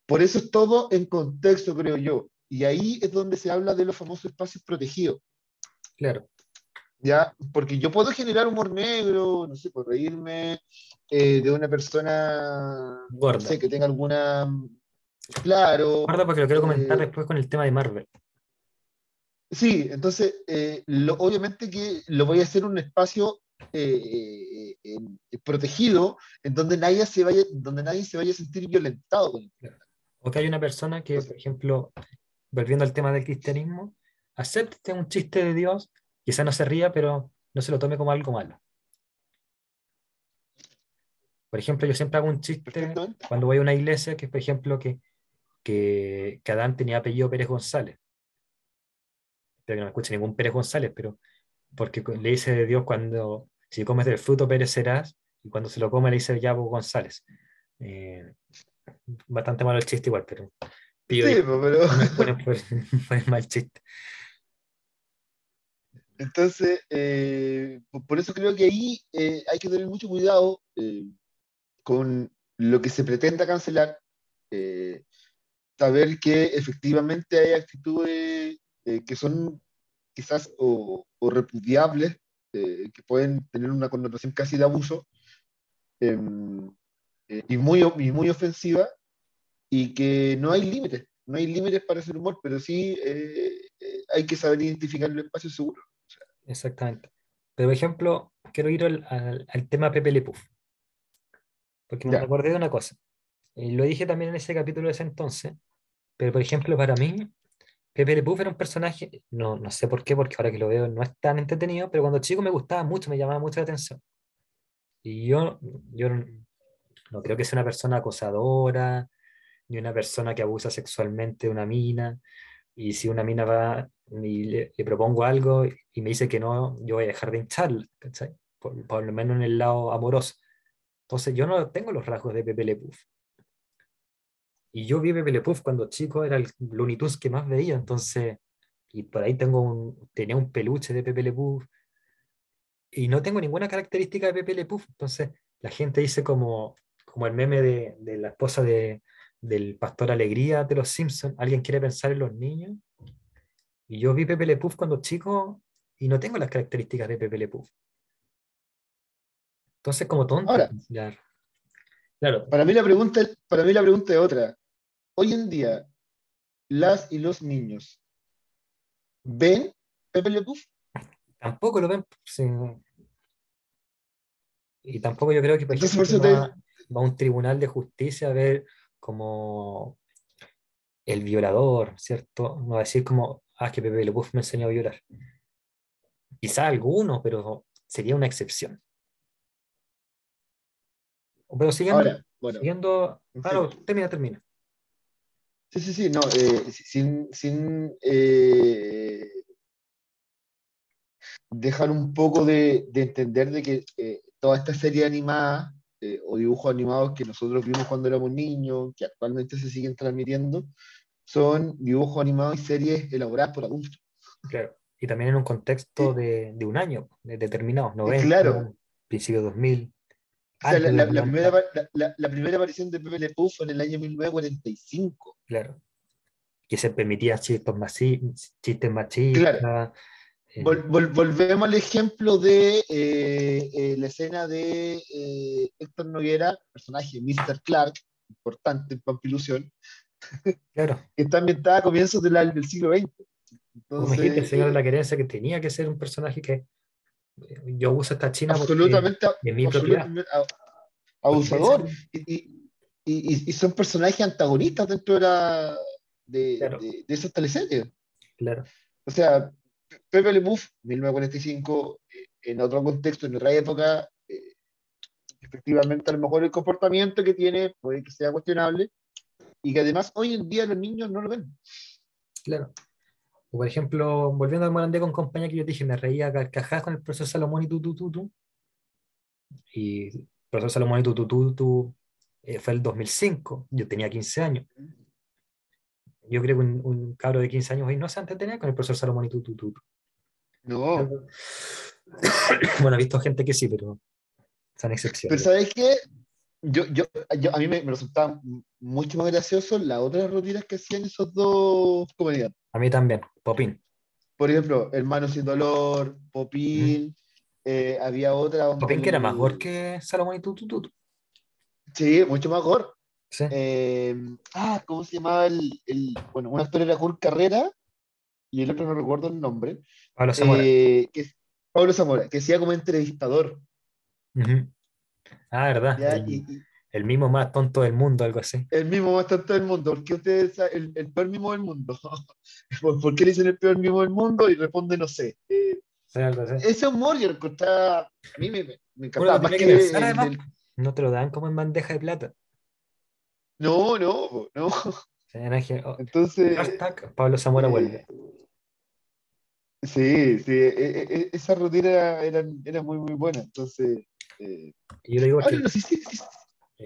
Por eso es todo en contexto, creo yo. Y ahí es donde se habla de los famosos espacios protegidos. Claro. ¿Ya? Porque yo puedo generar humor negro, no sé, por reírme eh, de una persona Gorda. No sé, que tenga alguna. Claro. Gorda, porque lo quiero comentar eh, después con el tema de Marvel. Sí, entonces, eh, obviamente que lo voy a hacer un espacio eh, eh, protegido en donde nadie se vaya, donde nadie se vaya a sentir violentado. O que hay una persona que, por ejemplo, volviendo al tema del cristianismo, acepte un chiste de Dios, quizá no se ría, pero no se lo tome como algo malo. Por ejemplo, yo siempre hago un chiste cuando voy a una iglesia, que es, por ejemplo, que, que, que Adán tenía apellido Pérez González espero que no me escuche ningún Pérez González, pero porque le dice de Dios cuando, si comes del fruto perecerás, y cuando se lo come le dice Yabo González. Eh, bastante malo el chiste igual, pero... Pido sí, pero... [laughs] fue, mal chiste. Entonces, eh, por eso creo que ahí eh, hay que tener mucho cuidado con lo que se pretenda cancelar, saber que efectivamente hay actitudes eh, que son quizás o, repudiables, eh, que pueden tener una connotación casi de abuso, em, eh, y, muy, y muy ofensiva, y que no hay límites, no hay límites para hacer humor, pero sí eh, eh, hay que saber identificar el espacio seguro. Exactamente. Pero, por ejemplo, quiero ir al, tema Pepe Le Puff, porque me acordé de una cosa. Y lo dije también en ese capítulo de ese entonces, pero por ejemplo, para mí, Pepe Le Puff era un personaje, no, no sé por qué, porque ahora que lo veo no es tan entretenido, pero cuando chico me gustaba mucho, me llamaba mucho la atención. Y yo, yo no creo que sea una persona acosadora, ni una persona que abusa sexualmente de una mina. Y si una mina va y le, propongo algo y me dice que no, yo voy a dejar de hincharla, Por, por, lo menos en el lado amoroso. Entonces yo no tengo los rasgos de Pepe Le Puff. Y yo vi Pepe Le Puff cuando chico, era el Looney Tunes que más veía, entonces, y por ahí tengo un, tenía un peluche de Pepe Le Puff, y no tengo ninguna característica de Pepe Le Puff, entonces la gente dice como, como el meme de, de la esposa de, del Pastor Alegría de los Simpsons, ¿alguien quiere pensar en los niños? Y yo vi Pepe Le Puff cuando chico y no tengo las características de Pepe Le Puff. Entonces, como tonto. Ahora, claro. Para mí, la pregunta, para mí la pregunta es otra. Hoy en día, las y los niños, ¿ven Pepe Le Puff? Tampoco lo ven. Y tampoco yo creo que por va, va, a un tribunal de justicia a ver como el violador, ¿cierto? No va a decir como, ah, que Pepe Le Puff me enseñó a violar. Quizá alguno, pero sería una excepción. Pero siguiendo, siguiendo claro, termina, termina. Sí, sí, sí, no, eh, sin, sin eh, dejar un poco de, de entender de que eh, toda esta serie animada eh, o dibujos animados que nosotros vimos cuando éramos niños, que actualmente se siguen transmitiendo, son dibujos animados y series elaboradas por adultos. Claro, y también en un contexto de, de un año de determinado, 90, claro. principio 2000. La, primera, la, primera, aparición de Pepe Le Pew fue en el año 1945. Claro. Que se permitía chistes, chistes machistas, claro. Eh, volvemos al ejemplo de eh, eh, la escena de Héctor Noguera, personaje Mr. Clark, importante en Pampilusión, [laughs] claro. que está ambientada a comienzos del, del siglo XX. Como dijiste, el Señor de la Querencia, que tenía que ser un personaje que yo uso esta china absolutamente, abusador. Y, y, y, son personajes antagonistas dentro de, la, de, de, de esas teleseries. Claro. O sea, Pepe Le Bouf, 1945, eh, en otro contexto, en otra época, eh, efectivamente a lo mejor el comportamiento que tiene puede que sea cuestionable y que además hoy en día los niños no lo ven. Claro. Por ejemplo, volviendo al Morandé con compañía que yo dije, me reía carcajadas con el profesor Salomón y tú, tú, tú, tú. Y el profesor Salomón y tú, tú, tú, tú eh, fue el 2005, yo tenía 15 años yo creo que un, un, cabro de 15 años hoy no se entretenía con el profesor Salomón y tú, tú, tú. No. [coughs] Bueno, he visto gente que sí, pero son excepciones. Pero ¿sabes qué? Yo, yo, yo, a mí me, resultaba mucho más gracioso las otras rutinas que hacían esos dos comediantes. A mí también, Popín. Por ejemplo, Hermano sin dolor, Popín, eh, había otra... Popín que era más gore que Salomón y tú. Sí, mucho más gore. Eh, ah, ¿cómo se llamaba el, el, Bueno, un actor era Kurt Carrera y el otro no recuerdo el nombre. Pablo Zamora. Eh, que, Pablo Zamora, que hacía como entrevistador. Ah, ¿verdad? El, mismo más tonto del mundo, algo así. El mismo más tonto del mundo, porque ustedes el, el peor mismo del mundo. [laughs] ¿Por qué le dicen el peor mismo del mundo? Y responde, no sé. Eh, ese humor yo encontraba, a mí me, me encantaba. más que, no te lo dan como en bandeja de plata. No, no, no. [laughs] Oh, Entonces. Hashtag Pablo Zamora vuelve. Sí, sí, e, e, e, esa rutina era, era, muy, muy buena. Entonces. Eh, yo digo que... no, sí, sí, si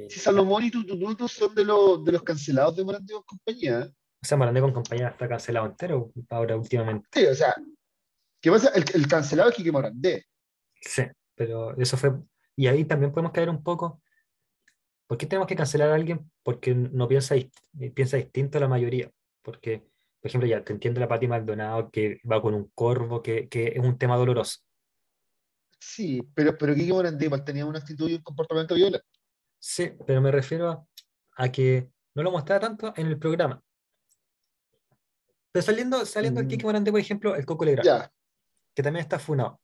Salomón y Tututu son de los, de los cancelados de Morandé con compañía. O sea, Morandé con compañía está cancelado entero ahora últimamente. Sí, o sea, ¿qué pasa? El, el cancelado es Kike Morandé. Sí, pero eso fue. Y ahí también podemos caer un poco ¿Por qué tenemos que cancelar a alguien? Porque no piensa, piensa distinto a la mayoría. Porque, por ejemplo, ya te entiendo la Pati Maldonado que va con un corvo, que, que es un tema doloroso. Sí, pero, pero Kike tenía una actitud y un comportamiento violento. Sí, pero me refiero a, que no lo mostraba tanto en el programa. Pero saliendo, saliendo el Kike Morante, por ejemplo, el Coco Legrand, que también está funado.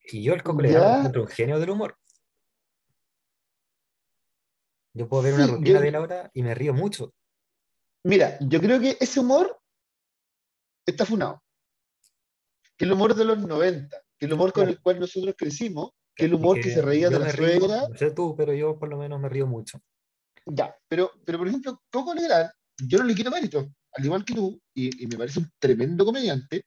Y yo el Coco Legrand es un genio del humor. Yo puedo ver una rutina de Laura y me río mucho. Mira, yo creo que ese humor está funado. Que el humor de los 90, que el humor con el cual nosotros crecimos, que el humor que, se reía de la suegra. No sé tú, pero yo por lo menos me río mucho. Ya, pero, pero por ejemplo, Coco Legrand, yo no le quito mérito, al igual que tú, y, me parece un tremendo comediante.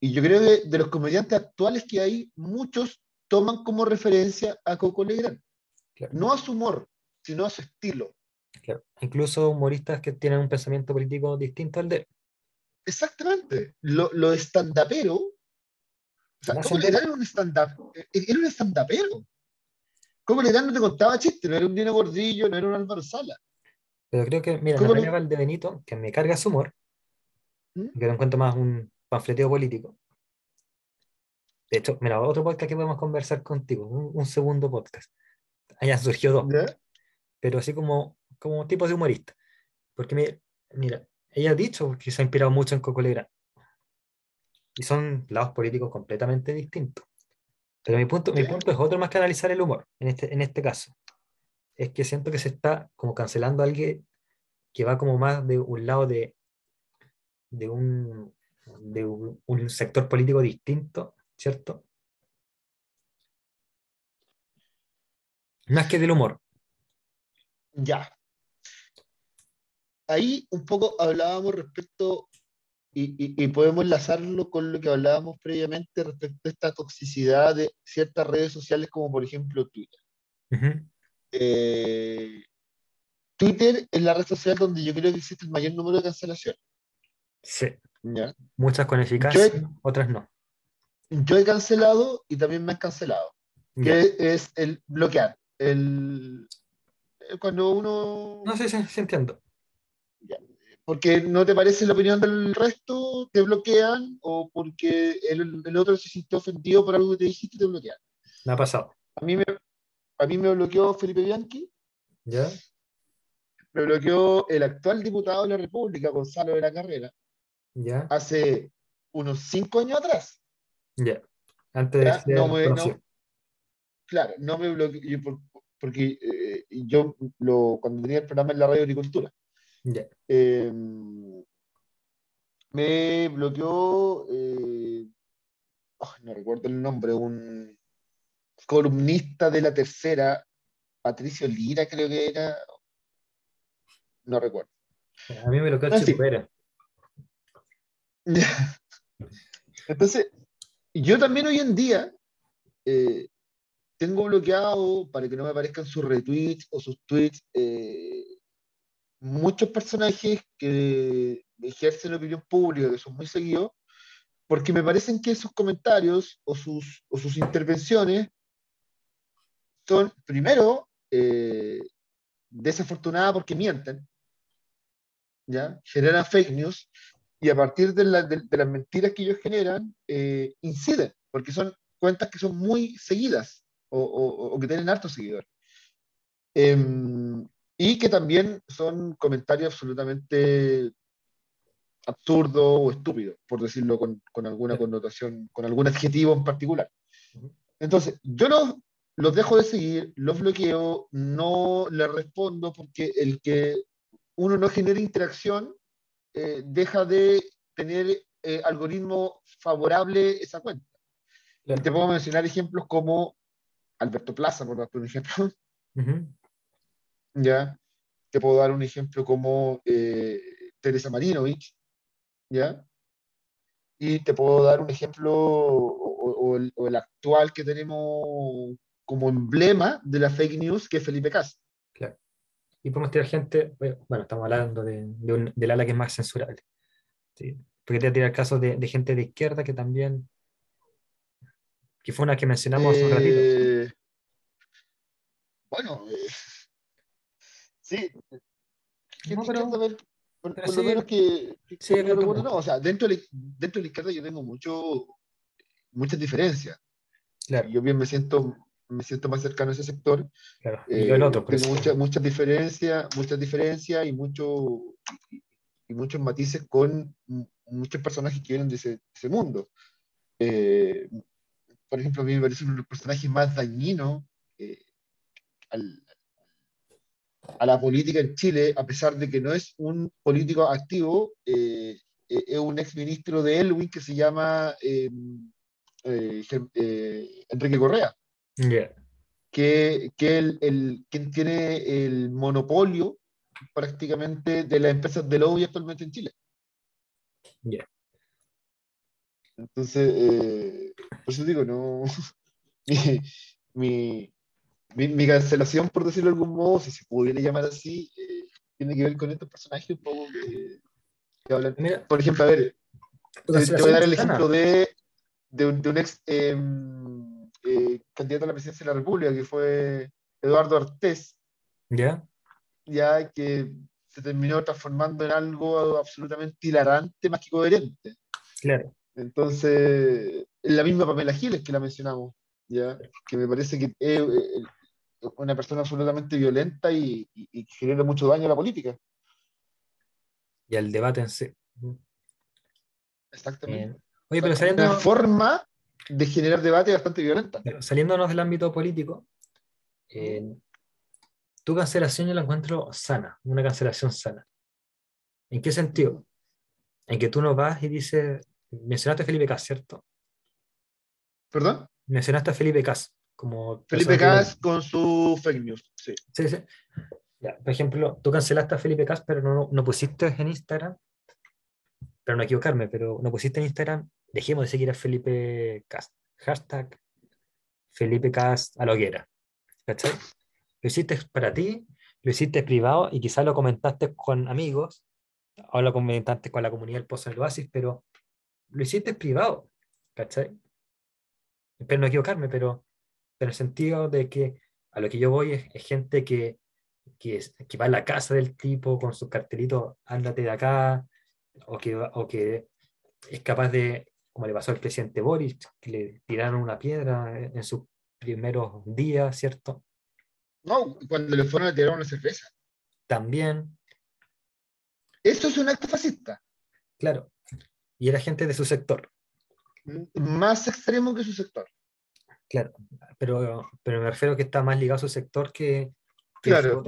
Y yo creo que de los comediantes actuales que hay, muchos toman como referencia a Coco Legrand. No a su humor, sino a su estilo. Claro. Incluso humoristas que tienen un pensamiento político distinto al de. Exactamente. Lo, lo stand-upero. O sea, ¿cómo le dan un stand-up? Eh, era un stand-upero. ¿Cómo le dan no te contaba chistes? No era un Dino Gordillo, no era un Álvaro Sala. Pero creo que, mira, Natalia de Benito, que me carga su humor, ¿Mm? que no encuentro más un panfleteo político. De hecho, mira, otro podcast que podemos conversar contigo, un, segundo podcast. Allá surgió dos pero así como, como tipo de humorista. Porque mira, ella ha dicho que se ha inspirado mucho en Coco Legrand. Y son lados políticos completamente distintos. Pero mi punto, mi punto es otro más que analizar el humor, en este, en este caso. Es que siento que se está como cancelando a alguien que va como más de un lado de, de, un, de un sector político distinto, ¿cierto? Más que del humor. Ya. Ahí un poco hablábamos respecto, y, podemos enlazarlo con lo que hablábamos previamente respecto a esta toxicidad de ciertas redes sociales como por ejemplo Twitter. Eh, Twitter es la red social donde yo creo que existe el mayor número de cancelaciones. Sí. Muchas con eficacia, otras no. Yo he cancelado y también me han cancelado. Que es el bloquear. El, cuando uno... No sé si entiendo. Porque no te parece la opinión del resto, te bloquean, o porque el, el otro se sintió ofendido por algo que te dijiste, te bloquean. Me ha pasado. A mí me, a mí me bloqueó Felipe Bianchi. ¿Ya? Me bloqueó el actual diputado de la República, Gonzalo de la Carrera. ¿Ya? Hace unos cinco años atrás. Ya. Antes de no no, Claro, no me bloqueó porque eh, yo lo, cuando tenía el programa en la radio agricultura, eh, me bloqueó, eh, no recuerdo el nombre, un columnista de la tercera, Patricio Lira creo que era, no recuerdo. A mí me bloqueó el [laughs] Entonces, yo también hoy en día tengo bloqueado para que no me aparezcan sus retweets o sus tweets eh, muchos personajes que ejercen opinión pública, que son muy seguidos, porque me parecen que sus comentarios o sus, o sus intervenciones son, primero, eh, desafortunadas porque mienten, ¿ya? generan fake news, y a partir de, las mentiras que ellos generan, eh, inciden, porque son cuentas que son muy seguidas o, que tienen hartos seguidores. Em, y que también son comentarios absolutamente absurdos o estúpidos, por decirlo con, con, alguna connotación, con algún adjetivo en particular. Entonces, yo los, los dejo de seguir, los bloqueo, no les respondo porque el que uno no genere interacción eh, deja de tener eh, algoritmo favorable esa cuenta. Y te puedo mencionar ejemplos como Alberto Plaza, por darte un ejemplo. ¿Ya? Te puedo dar un ejemplo como eh, Teresa Marinovich, ¿ya? Y te puedo dar un ejemplo, o, el, actual que tenemos como emblema de la fake news, que es Felipe Cas. Claro. Y podemos tirar gente, bueno, estamos hablando de, del ala que es más censurable. ¿sí? Porque te tirar casos de, de, gente de izquierda que también que fue una que mencionamos hace un ratito. Eh, bueno, eh, sí. No, pero, ver, por, lo menos que, no, o sea, dentro de, dentro de la izquierda yo tengo mucho, muchas diferencias. Claro. Yo bien me siento me siento más cercano a ese sector. Claro, y yo el otro, tengo muchas muchas diferencias, muchas diferencias y, mucho, y, muchos matices con muchos personajes que vienen de ese, ese mundo. por ejemplo, a mí me parece uno de los personajes más dañinos al, a la política en Chile, a pesar de que no es un político activo, eh, eh, es un exministro de Elwin que se llama em, eh, Enrique Correa. Que, que el, el, quien tiene el monopolio prácticamente de las empresas de lobby actualmente en Chile. Entonces, por eso digo, no. [laughs] mi, mi, cancelación, por decirlo de algún modo, si se pudiera llamar así, eh, tiene que ver con estos personajes un poco que, hablan. por ejemplo, a ver, te, voy a dar el ejemplo de, de, un, ex em, eh, candidato a la presidencia de la República, que fue Eduardo Artés. ¿Ya? Ya que se terminó transformando en algo absolutamente hilarante más que coherente. Claro. Entonces, la misma Pamela Giles que la mencionamos, ya que me parece que eh, una persona absolutamente violenta y, y, genera mucho daño a la política. Y al debate en sí. Exactamente. Oye, pero saliendo... Una forma de generar debate bastante violenta. saliéndonos del ámbito político, eh, tu cancelación yo la encuentro sana, una cancelación sana. ¿En qué sentido? En que tú no vas y dices, mencionaste a Felipe Cas, ¿cierto? ¿Perdón? Mencionaste a Felipe Cas. Como Felipe Cas con su fake news, sí. Sí, sí. por ejemplo, tú cancelaste a Felipe Cas, pero no, no pusiste en Instagram, pero no equivocarme, pero no pusiste en Instagram, dejemos de seguir a Felipe Cas. Hashtag Felipe Cas a la hoguera. ¿Cachai? Lo hiciste para ti, lo hiciste privado y quizás lo comentaste con amigos, o lo comentaste con la comunidad del Pozo del Oasis, pero lo hiciste privado. ¿Cachai? Espero no equivocarme, pero en el sentido de que a lo que yo voy es, gente que, que, va a la casa del tipo con sus cartelitos, ándate de acá, o que, o que es capaz de, como le pasó al presidente Boris, que le tiraron una piedra en sus primeros días, ¿cierto? No, cuando le fueron a tirar una cerveza. También. Eso es un acto fascista. Claro. Y era gente de su sector. Más extremo que su sector. Claro, pero, pero me refiero a que está más ligado a su sector que, claro.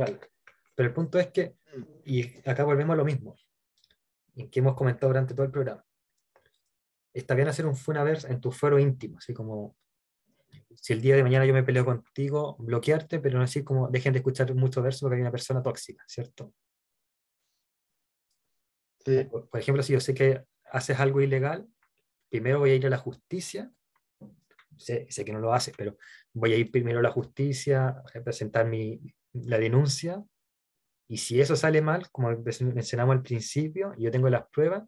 Pero el punto es que, mm. y acá volvemos a lo mismo, en que hemos comentado durante todo el programa. Está bien hacer un Funaverse en tu foro íntimo, así como si el día de mañana yo me peleo contigo, bloquearte, pero no así como dejen de escuchar mucho verso porque hay una persona tóxica, ¿cierto? Por, por, ejemplo, si yo sé que haces algo ilegal, primero voy a ir a la justicia sé, que no lo haces, pero voy a ir primero a la justicia, a presentar mi, la denuncia, y si eso sale mal, como mencionamos al principio, y yo tengo las pruebas,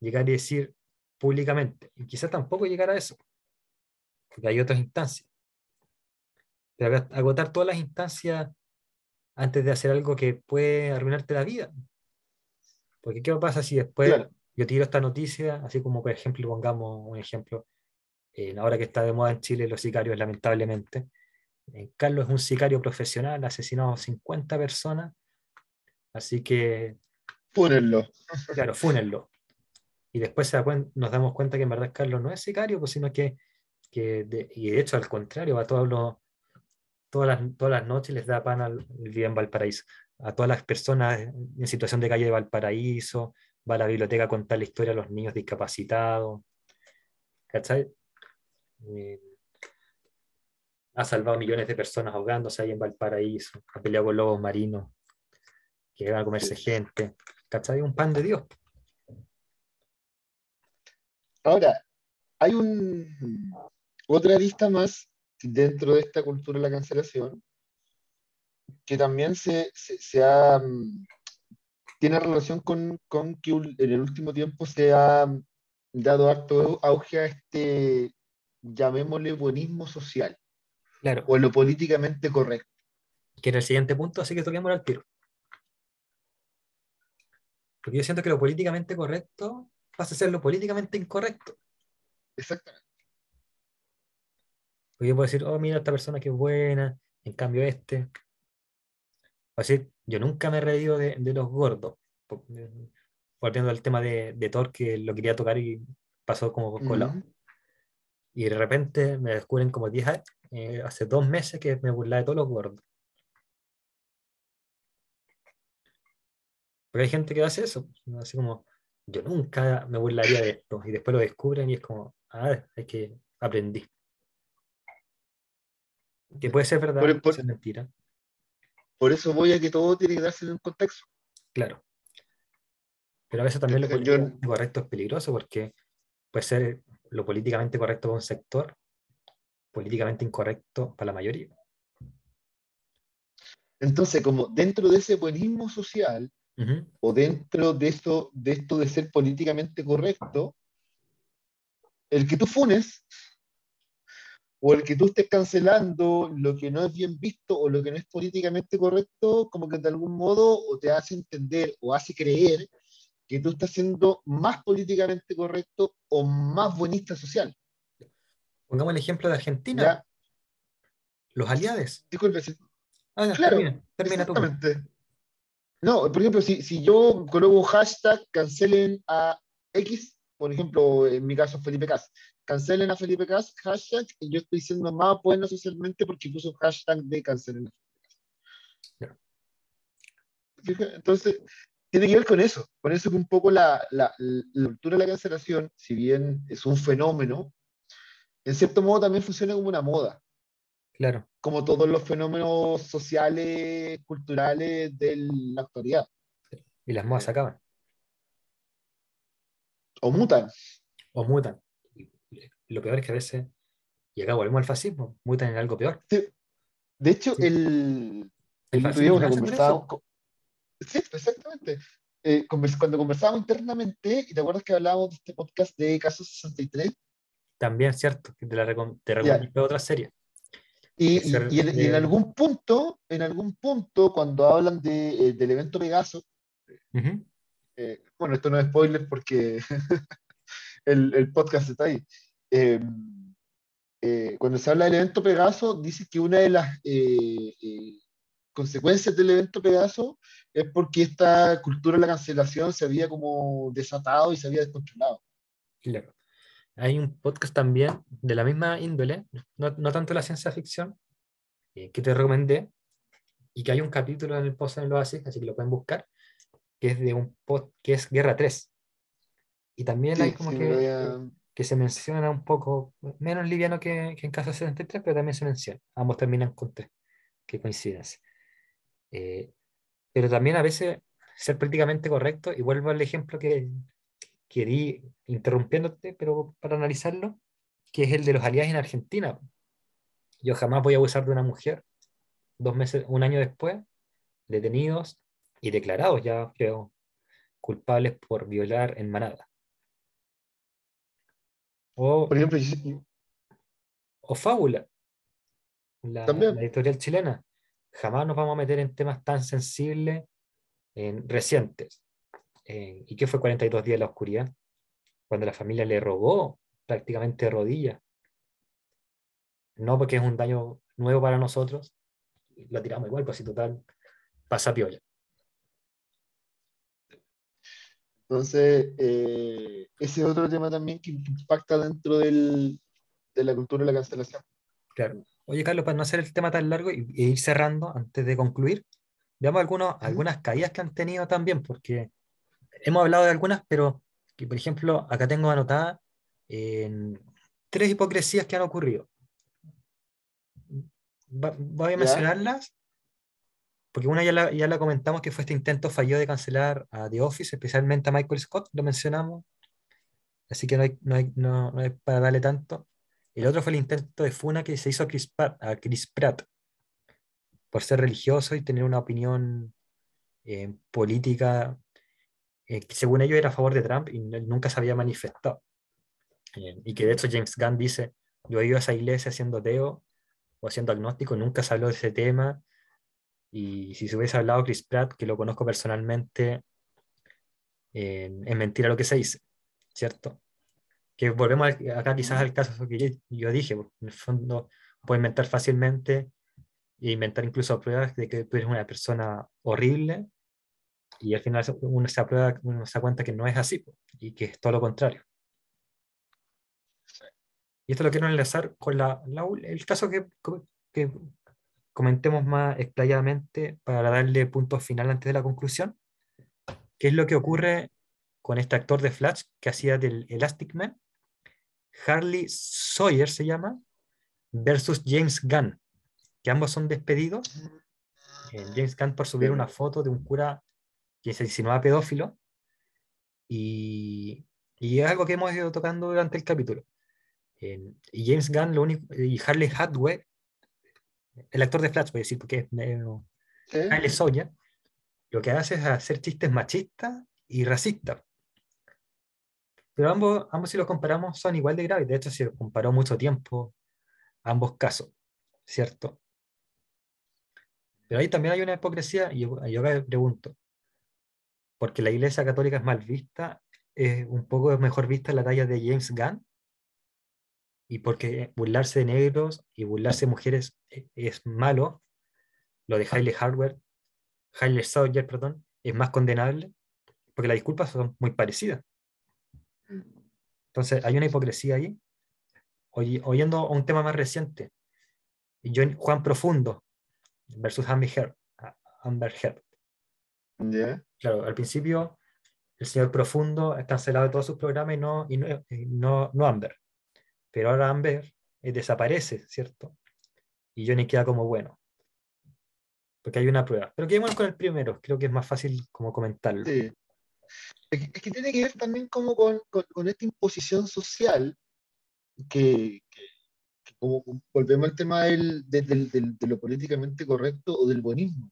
llegar y decir públicamente, y quizás tampoco llegar a eso, porque hay otras instancias. Pero agotar todas las instancias antes de hacer algo que puede arruinarte la vida. Porque ¿qué pasa si después yo tiro esta noticia, así como por ejemplo, pongamos un ejemplo, eh, ahora que está de moda en Chile los sicarios, lamentablemente. Eh, Carlos es un sicario profesional, ha asesinado a 50 personas, así que... Fúnenlo. Claro, fúnenlo. Y después nos damos cuenta que en verdad Carlos no es sicario, pues, sino que, que y de hecho al contrario, a todos los, todas, las, todas las noches les da pan al día en Valparaíso. A todas las personas en situación de calle de Valparaíso, va a la biblioteca a contar la historia a los niños discapacitados. ¿Cachai? Eh, ha salvado millones de personas ahogándose ahí en Valparaíso, ha peleado con lobos marinos, que van a comerse gente. ¿Cachai? Un pan de Dios. Ahora, hay un otra lista más dentro de esta cultura de la cancelación que también se, ha, tiene relación con, con, que en el último tiempo se ha dado harto auge a este llamémosle buenismo social. Claro. O lo políticamente correcto. Que era el siguiente punto, así que toquémoslo al tiro. Porque yo siento que lo políticamente correcto pasa a ser lo políticamente incorrecto. Exactamente. Porque yo puedo decir, oh, mira, esta persona que es buena, en cambio este. O decir, yo nunca me he reído de, los gordos. Volviendo al tema de, de, Thor, que lo quería tocar y pasó como por colado. Y de repente me descubren como 10 años, eh, hace dos meses que me burlaba de todos los gordos. Porque hay gente que hace eso, así como, yo nunca me burlaría de esto, y después lo descubren y es como, ah, es que aprendí. Que puede ser verdad, puede ser mentira. Por eso voy a que todo tiene que darse en un contexto. Claro. Pero a veces también lo políticamente correcto es peligroso porque puede ser lo políticamente correcto para un sector, políticamente incorrecto para la mayoría. Entonces, como dentro de ese buenismo social, o dentro de esto, de esto de ser políticamente correcto, el que tú funes o el que tú estés cancelando lo que no es bien visto o lo que no es políticamente correcto, como que de algún modo o te hace entender o hace creer que tú estás siendo más políticamente correcto o más buenista social. Pongamos el ejemplo de Argentina. Los aliados. Disculpe. Ah, claro, termina, No, por ejemplo, si, si yo coloco hashtag cancelen a X, por ejemplo, en mi caso Felipe Cas, cancelen a Felipe Cas, hashtag, y yo estoy siendo más bueno socialmente porque puso hashtag de cancelen a Felipe Cas. Entonces, tiene que ver con eso, con eso que un poco la, la, la cultura de la cancelación, si bien es un fenómeno, en cierto modo también funciona como una moda. Claro. Como todos los fenómenos sociales, culturales de la actualidad. Y las modas acaban. O mutan. O mutan. lo peor es que a veces, y acá volvemos al fascismo, mutan en algo peor. De hecho, el, el, el Sí, exactamente. Eh, cuando conversábamos internamente, y te acuerdas que hablábamos de este podcast de Caso 63. También, cierto, que te, la te otra serie. Y, y, en, algún punto, en algún punto, cuando hablan de, eh, del evento Pegaso, eh, bueno, esto no es spoiler porque [laughs] el, el, podcast está ahí. Em, cuando se habla del evento Pegaso, dice que una de las consecuencias del evento Pegaso es porque esta cultura de la cancelación se había como desatado y se había descontrolado. Claro. Hay un podcast también de la misma índole, no, no tanto la ciencia ficción, eh, que te recomendé, y que hay un capítulo en el post en el Oasis, así que lo pueden buscar, que es de un post que es Guerra 3. Y también hay como que, que se menciona un poco, menos liviano que, que en Casa 73, pero también se menciona. Ambos terminan con tres. Qué coincidencia. Eh, pero también a veces ser políticamente correcto, y vuelvo al ejemplo que, que di interrumpiéndote, pero para analizarlo, que es el de los aliados en Argentina. Yo jamás voy a abusar de una mujer, dos meses, un año después, detenidos y declarados ya, creo, culpables por violar en manada. O, por ejemplo, o Fábula, la editorial chilena, jamás nos vamos a meter en temas tan sensibles en, recientes. ¿Y qué fue 42 días de la oscuridad? Cuando la familia le robó prácticamente de rodillas. No porque es un daño nuevo para nosotros, lo tiramos igual, pues si total pasa piola. Entonces, eh, ese es otro tema también que impacta dentro del, de la cultura de la cancelación. Claro. Oye, Carlos, para no hacer el tema tan largo y, ir cerrando antes de concluir, veamos algunos, algunas caídas que han tenido también, porque hemos hablado de algunas, pero que, por ejemplo, acá tengo anotada tres hipocresías que han ocurrido. voy a mencionarlas, porque una ya la, ya la comentamos que fue este intento fallido de cancelar a The Office, especialmente a Michael Scott, lo mencionamos, así que no hay, no hay, no, no hay para darle tanto. El otro fue el intento de funa que se hizo a Chris, Pratt, por ser religioso y tener una opinión eh, política eh, que según ellos era a favor de Trump y nunca se había manifestado. Eh, y que de hecho James Gunn dice, yo he ido a esa iglesia siendo ateo o siendo agnóstico, nunca se habló de ese tema. Y si se hubiese hablado Chris Pratt, que lo conozco personalmente, es mentira lo que se dice, ¿cierto? Que volvemos acá quizás al caso que yo, dije, en el fondo, puede inventar fácilmente e inventar incluso pruebas de que tú eres una persona horrible y al final uno se, aprueba, uno se da cuenta que no es así y que es todo lo contrario. Y esto lo quiero enlazar con la, el caso que, que, comentemos más explayadamente para darle punto final antes de la conclusión, que es lo que ocurre con este actor de Flash que hacía del Elastic Man, Harley Sawyer se llama, versus James Gunn, que ambos son despedidos. Eh, James Gunn por subir una foto de un cura que se insinuaba pedófilo, y, y, es algo que hemos ido tocando durante el capítulo. Eh, y James Gunn, lo único, y Harley Hadway, el actor de Flash, voy a decir, porque es medio, Harley Sawyer, lo que hace es hacer chistes machistas y racistas. Pero ambos, ambos, si los comparamos, son igual de graves. De hecho, se comparó mucho tiempo ambos casos, ¿cierto? Pero ahí también hay una hipocresía, y yo, me pregunto, porque la Iglesia Católica es mal vista, es un poco mejor vista la talla de James Gunn, y porque burlarse de negros y burlarse de mujeres e, es malo, lo de Hailey Hardware, Hailey Sawyer, perdón, es más condenable, porque las disculpas son muy parecidas. Entonces, hay una hipocresía ahí. oyendo a un tema más reciente, Juan Profundo versus Amber Heard. Amber Heard. Claro, al principio el señor Profundo ha cancelado de todos sus programas y no, y no, no, Amber. Pero ahora Amber eh, desaparece, ¿cierto? Y Johnny queda como bueno. Porque hay una prueba. Pero quedémonos con el primero, creo que es más fácil como comentarlo. Sí. Es que, tiene que ver también como con, con, esta imposición social que, como volvemos al tema del, de lo políticamente correcto o del buenismo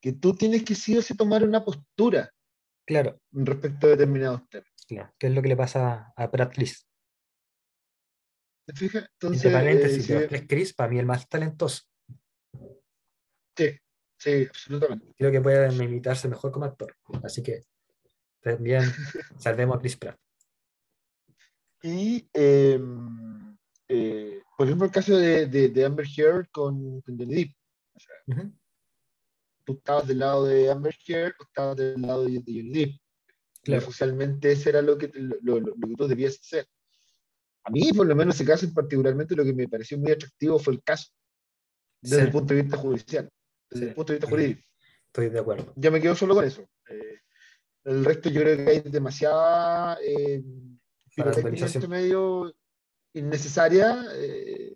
que tú tienes que sí o sí tomar una postura claro. respecto a determinados temas. Claro, ¿qué es lo que le pasa a Brad Chris? ¿Te fijas? Entonces, eh, Chris, para mí el más talentoso. Sí, sí, absolutamente. Creo que puede imitarse mejor como actor. Así que también [laughs] salvemos a Chris Pratt. Y, em, eh, por ejemplo, el caso de, de, Amber Heard con, con Johnny Depp. O sea, tú estabas del lado de Amber Heard o estabas del lado de, Johnny Depp. Claro. Oficialmente ese era lo que, lo, lo, que tú debías hacer. A mí, por lo menos, ese caso particularmente, lo que me pareció muy atractivo fue el caso, desde el punto de vista judicial, desde el punto de vista jurídico. Estoy de acuerdo. Ya me quedo solo con eso. Eh, el resto yo creo que hay demasiada eh, este medio innecesaria. Eh,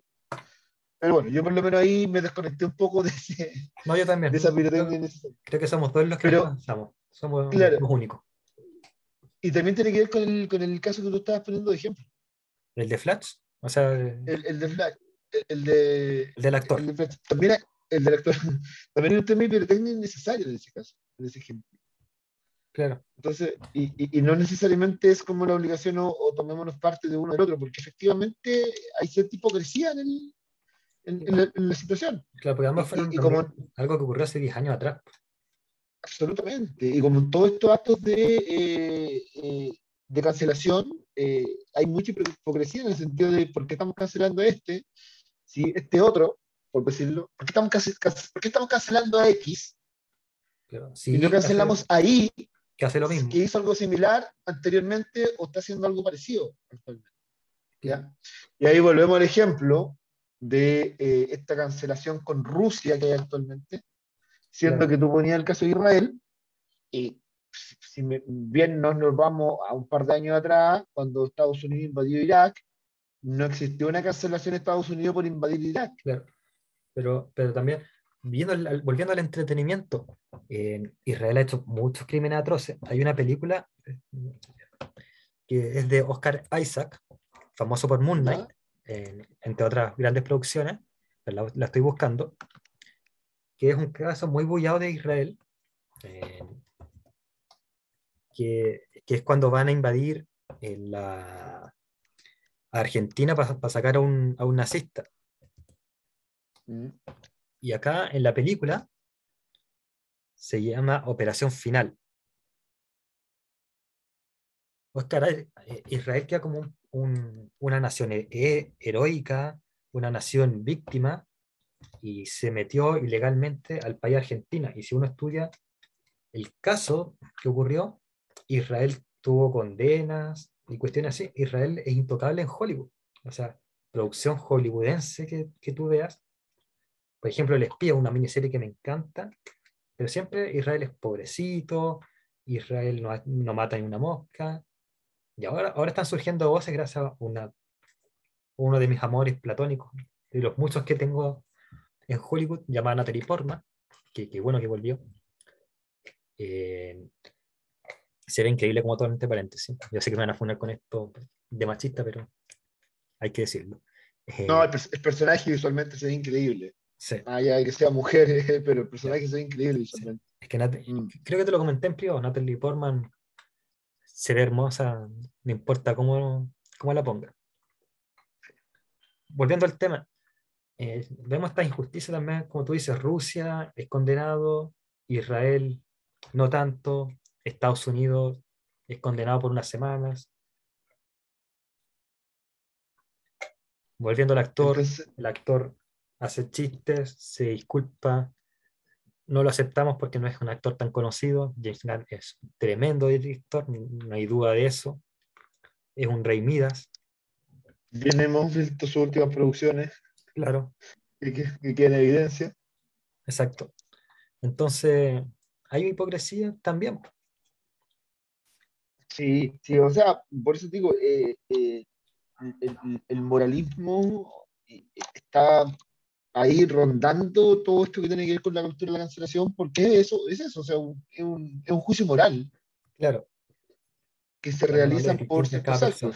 pero bueno, yo por lo menos ahí me desconecté un poco de, ese, no, yo también. de esa pirotecnia Creo que somos todos los que Pero, pensamos. Somos los únicos. Y también tiene que ver con el, con el caso que tú estabas poniendo de ejemplo. ¿El de Flash? O sea, el, el de Flash. El, de, el del actor. El de también, el del actor. [laughs] También hay un tema de pirotecnia innecesario en ese caso, en ese ejemplo. Claro. Entonces, y, y, no necesariamente es como la obligación o, o tomémonos parte de uno del otro, porque efectivamente hay cierta hipocresía en el, en, la, situación. Claro, porque ambos fueron como, algo que ocurrió hace 10 años atrás. Absolutamente. Y como en todos estos actos de, eh, eh, de cancelación, eh, hay mucha hipocresía en el sentido de por qué estamos cancelando a este, si este otro, por decirlo, ¿por qué estamos, por qué estamos cancelando a X? si y no cancelamos a Y, que hace lo mismo. Que hizo algo similar anteriormente o está haciendo algo parecido actualmente. ¿ya? Y ahí volvemos al ejemplo de eh, esta cancelación con Rusia que hay actualmente, siendo que tú ponías el caso de Israel, y si bien no nos vamos a un par de años atrás, cuando Estados Unidos invadió Irak, no existió una cancelación de Estados Unidos por invadir Irak. Claro. Pero, pero también, viendo volviendo al entretenimiento, Israel ha hecho muchos crímenes atroces. Hay una película eh, que es de Oscar Isaac, famoso por Moon Knight, entre otras grandes producciones, la, la, estoy buscando, que es un caso muy bullado de Israel, eh, que, que, es cuando van a invadir la Argentina para sacar a un, a un nazista. Mm. Y acá en la película se llama Operación Final. Oscar, eh, Israel queda como un una nación heroica, una nación víctima y se metió ilegalmente al país Argentina. Y si uno estudia el caso que ocurrió, Israel tuvo condenas y cuestiones así. Israel es intocable en Hollywood. O sea, producción hollywoodense que tú veas. Por ejemplo, El Espía, una miniserie que me encanta, pero siempre Israel es pobrecito, Israel no, no mata ni una mosca. Y ahora, ahora están surgiendo voces gracias a una, uno de mis amores platónicos, de los muchos que tengo en Hollywood, llamada Natalie Portman, que, que bueno que volvió. Eh, se ve increíble como todo entre paréntesis. Yo sé que me van a funar con esto de machista, pero hay que decirlo. Eh, no, el, personaje visualmente se ve increíble. Sí. Ah, que sea mujer, [laughs] pero el personaje ve increíble. Es que mm. creo que te lo comenté en privado, Natalie Portman se ve hermosa, no importa cómo, cómo la ponga. Volviendo al tema, eh, vemos esta injusticia también, como tú dices, Rusia es condenado, Israel no tanto, Estados Unidos es condenado por unas semanas. Volviendo al actor, el actor hace chistes, se disculpa, no lo aceptamos porque no es un actor tan conocido. James Gunn es un tremendo director, no hay duda de eso. Es un rey Midas. Bien hemos visto sus últimas producciones. Claro. Y que, que en evidencia. Exacto. Entonces, hay hipocresía también. Sí, sí, o sea, por eso digo, eh, eh, el, moralismo eh, está ahí rondando todo esto que tiene que ver con la cultura de la cancelación, porque eso es eso, o sea, es, un, es un juicio moral. Claro. Que se realiza por ciertos actos.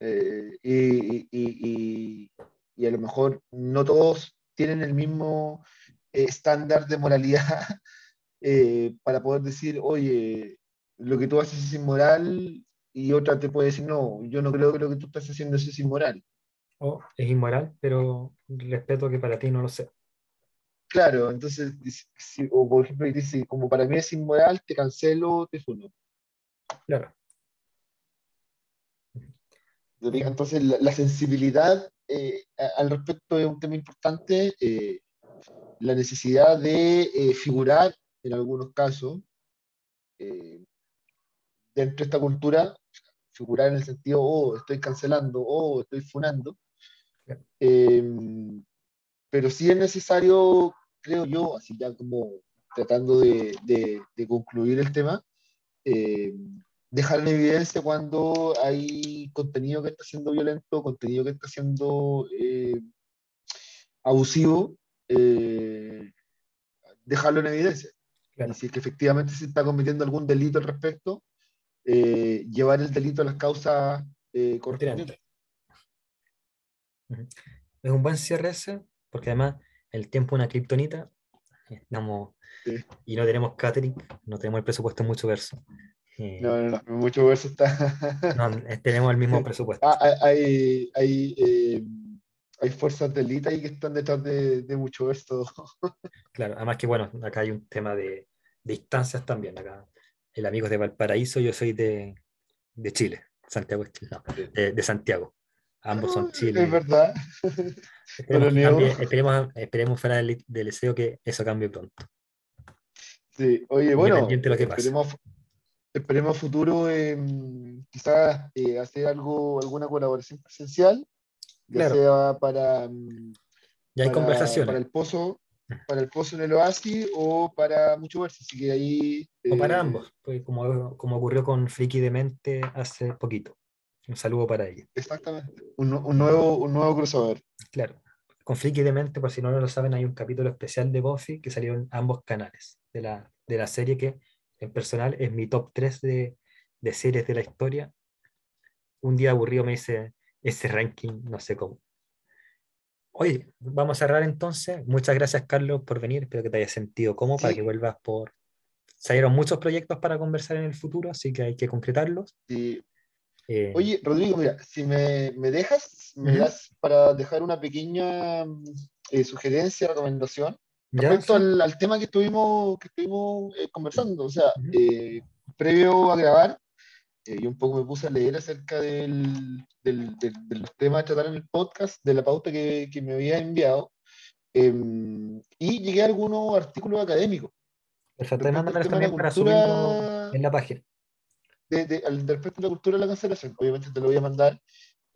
y, y, y, a lo mejor no todos tienen el mismo estándar de moralidad [laughs] para poder decir, oye, lo que tú haces es inmoral y otra te puede decir, no, yo no creo que lo que tú estás haciendo es inmoral. O es inmoral, pero respeto que para ti no lo sé. Claro, entonces, o por ejemplo, dice, como para mí es inmoral, te cancelo, te funo. Claro. Entonces, la, sensibilidad eh, al respecto es un tema importante. Eh, la necesidad de eh, figurar, en algunos casos, dentro de esta cultura, figurar en el sentido, oh, estoy cancelando, oh, estoy funando. Eh, pero sí es necesario, creo yo, así ya como tratando de, de, concluir el tema, eh, dejar en evidencia cuando hay contenido que está siendo violento, contenido que está siendo eh, abusivo, dejarlo en evidencia. Y si es que efectivamente se está cometiendo algún delito al respecto, eh, llevar el delito a las causas eh, correspondientes. Es un buen cierre ese, porque además el tiempo es una kriptonita, estamos y no tenemos catering, no tenemos el presupuesto en mucho verso. Eh, no, no, no, mucho verso está. no, tenemos el mismo [laughs] presupuesto. Ah, hay, hay, eh, hay fuerzas de élite ahí que están detrás de, de mucho verso. [laughs] claro, además que bueno, acá hay un tema de, de distancias también. Acá el amigo es de Valparaíso, yo soy de, de Chile, Santiago no, de, Santiago. Ambos son Chile. Es verdad. [laughs] Esperemos, esperemos, fuera del, del, deseo que eso cambie pronto. Sí, oye, bueno, esperemos, esperemos futuro quizás eh, hacer algo, alguna colaboración presencial, ya sea para, ya hay conversaciones. para el pozo, para el pozo en el oasis o para mucho verso, así que ahí... O para eh, ambos, pues como, como ocurrió con Friki de Mente hace poquito. Un saludo para ella. Exactamente, un, un, nuevo, un nuevo crossover. Claro, con Friki de Mente, por si no lo saben, hay un capítulo especial de Buffy que salió en ambos canales de la, de la serie que en personal es mi top 3 de, de series de la historia. Un día aburrido me hice ese ranking, no sé cómo. Oye, vamos a cerrar entonces. Muchas gracias, Carlos, por venir. Espero que te hayas sentido cómodo para que vuelvas por. Salieron muchos proyectos para conversar en el futuro, así que hay que concretarlos. Eh, Oye, Rodrigo, mira, si me, dejas, me das para dejar una pequeña eh, sugerencia, recomendación respecto al, tema que estuvimos, que estuvimos eh, conversando. O sea, previo a grabar, y un poco me puse a leer acerca del, del, de los temas a tratar en el podcast, de la pauta que, que me había enviado, em, y llegué a algunos artículos académicos. Perfecto, también para subirlo en la página. De, de, al respecto de la cultura de la cancelación, obviamente te lo voy a mandar.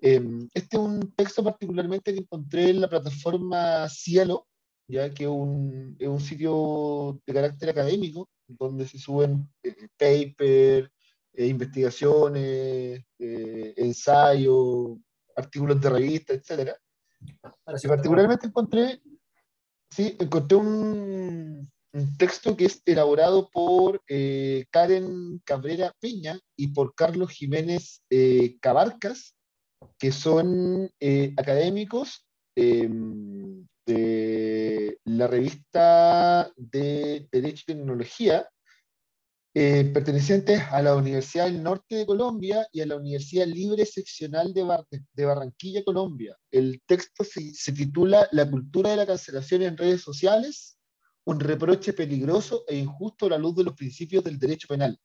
Em, este es un texto particularmente que encontré en la plataforma Cielo, ya que es un, es un sitio de carácter académico, donde se suben eh, papers, eh, investigaciones, eh, ensayos, artículos de revistas, etc. Y particularmente encontré, sí, encontré un, un, texto que es elaborado por eh, Karen Cabrera Peña y por Carlos Jiménez Cabarcas, que son académicos em, de la revista de Derecho y Tecnología, eh, pertenecientes a la Universidad del Norte de Colombia y a la Universidad Libre Seccional de, de Barranquilla, Colombia. El texto se, titula La cultura de la cancelación en redes sociales, un reproche peligroso e injusto a la luz de los principios del derecho penal.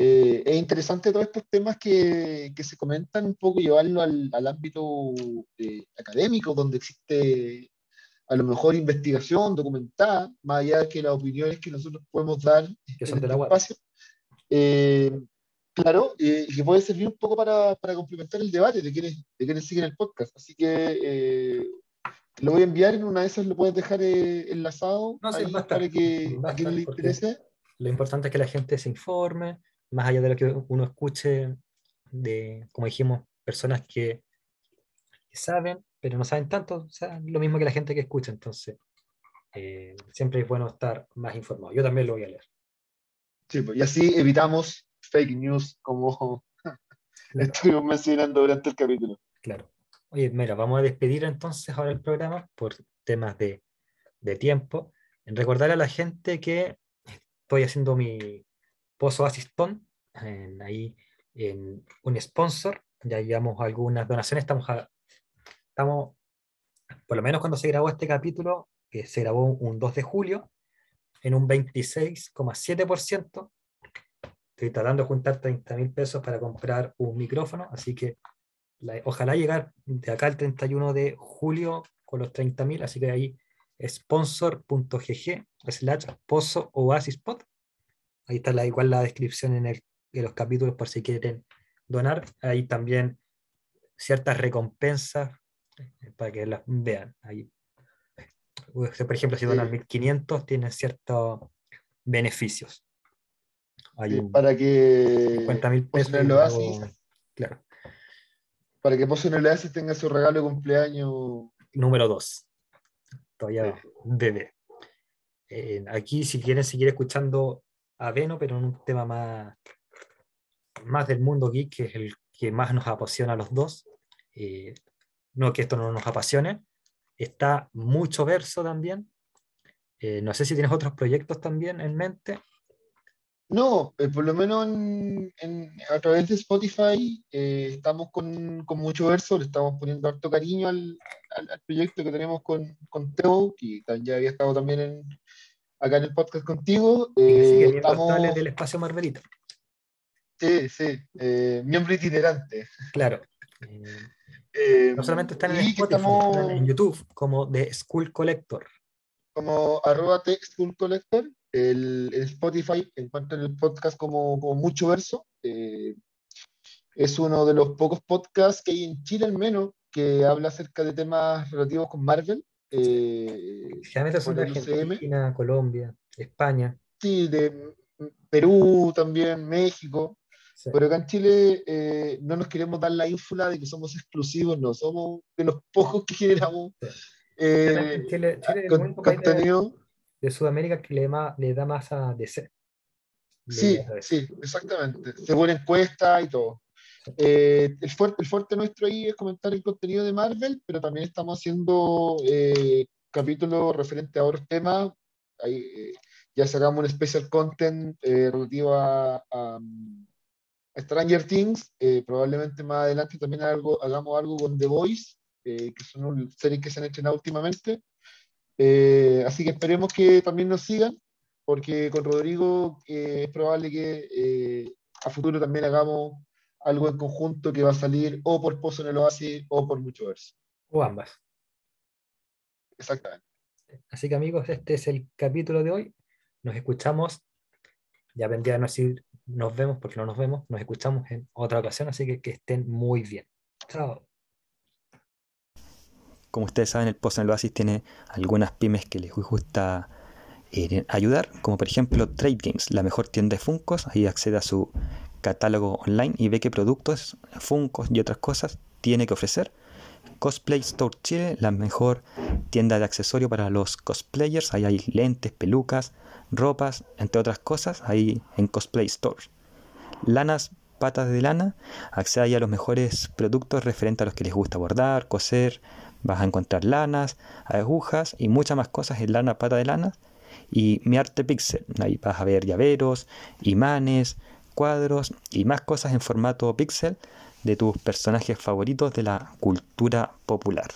Eh, es interesante todos estos temas que, que, se comentan, un poco llevarlo al, al ámbito eh, académico, donde existe a lo mejor investigación documentada, más allá de que las opiniones que nosotros podemos dar que son en el espacio. Eh, claro, y que puede servir un poco para, para, complementar el debate de quienes, de quienes siguen el podcast. Así que lo voy a enviar en una de esas, lo puedes dejar eh, enlazado no, sí, para que [laughs] a quien le interese. Lo importante es que la gente se informe, más allá de lo que uno escuche de, como dijimos, personas que, que saben pero no saben tanto, o sea, lo mismo que la gente que escucha, entonces eh, siempre es bueno estar más informado. Yo también lo voy a leer. Sí, pues, y así evitamos fake news como [laughs] estuvimos mencionando durante el capítulo. Claro. Oye, mira, vamos a despedir entonces ahora el programa por temas de, de tiempo. En recordar a la gente que estoy haciendo mi Pozo Asistón, ahí en un sponsor, ya llevamos algunas donaciones, estamos a estamos, por lo menos cuando se grabó este capítulo, que se grabó un 2 de julio, en un 26,7%. Estoy tratando de juntar 30 mil pesos para comprar un micrófono, así que ojalá llegar de acá al 31 de julio con los 30 mil, así que ahí sponsor.gg slash pozo oasis Ahí está la, igual la descripción en, el, en los capítulos por si quieren donar. Ahí también ciertas recompensas para que las vean. Ahí. Por ejemplo, si donan 1500, tienen ciertos beneficios. para que 50.000 pesos. Lo hace, claro. Para que Pozo le hace tenga su regalo de cumpleaños. Número 2. Todavía bebé. Eh, aquí, si quieren seguir escuchando a Veno, pero en un tema más, más del mundo geek, que es el que más nos apasiona a los dos, eh, no que esto no nos apasione. Está mucho verso también. Eh, no sé si tienes otros proyectos también en mente. No, eh, por lo menos en, a través de Spotify eh, estamos con, con, mucho verso, le estamos poniendo harto cariño al, al, proyecto que tenemos con, con Teo, que ya había estado también en, acá en el podcast contigo. Eh, estamos... del espacio Marvelita. Sí, sí, miembro itinerante. Claro. [laughs] Eh, no solamente están en Spotify, están en YouTube, como The School Collector. Como arroba The School Collector. El, Spotify encuentran el podcast como, Mucho Verso. Eh, es uno de los pocos podcasts que hay en Chile al menos que habla acerca de temas relativos con Marvel. Eh, Generalmente son de Argentina, Colombia, España. Sí, de Perú también, México. Pero acá en Chile eh, no nos queremos dar la ínfula de que somos exclusivos, no, somos de los pocos que generamos eh, Chile, contenido. De, Sudamérica que le, le da más a DC. Sí, sí, exactamente. Según encuesta y todo. Eh, el, fuerte, el fuerte nuestro ahí es comentar el contenido de Marvel, pero también estamos haciendo capítulos referentes a otros temas. Ahí, ya sacamos un special content relativo a Stranger Things, eh, probablemente más adelante también algo, hagamos algo con The Voice, eh, que son series que se han estrenado últimamente. Eh, así que esperemos que también nos sigan, porque con Rodrigo es probable que a futuro también hagamos algo en conjunto que va a salir o por Pozo en el Oasis o por Muchoverse. O ambas. Exactamente. Así que amigos, este es el capítulo de hoy. Nos escuchamos. Ya vendría a decir nos vemos porque no nos vemos. Nos escuchamos en otra ocasión, así que que estén muy bien. Chao. Como ustedes saben, el Pozo en el Oasis tiene algunas pymes que les gusta eh, ayudar, como por ejemplo Trade Games, la mejor tienda de Funcos. Ahí accede a su catálogo online y ve qué productos, Funcos y otras cosas tiene que ofrecer. Cosplay Store Chile, la mejor tienda de accesorios para los cosplayers. Ahí hay lentes, pelucas, ropas, entre otras cosas, ahí en Cosplay Store. Lanas Patas de Lana, accede ahí a los mejores productos referentes a los que les gusta bordar, coser. Vas a encontrar lanas, agujas y muchas más cosas en Lana Pata de Lana. Y Mi Arte Pixel, ahí vas a ver llaveros, imanes, cuadros y más cosas en formato pixel de tus personajes favoritos de la cultura popular.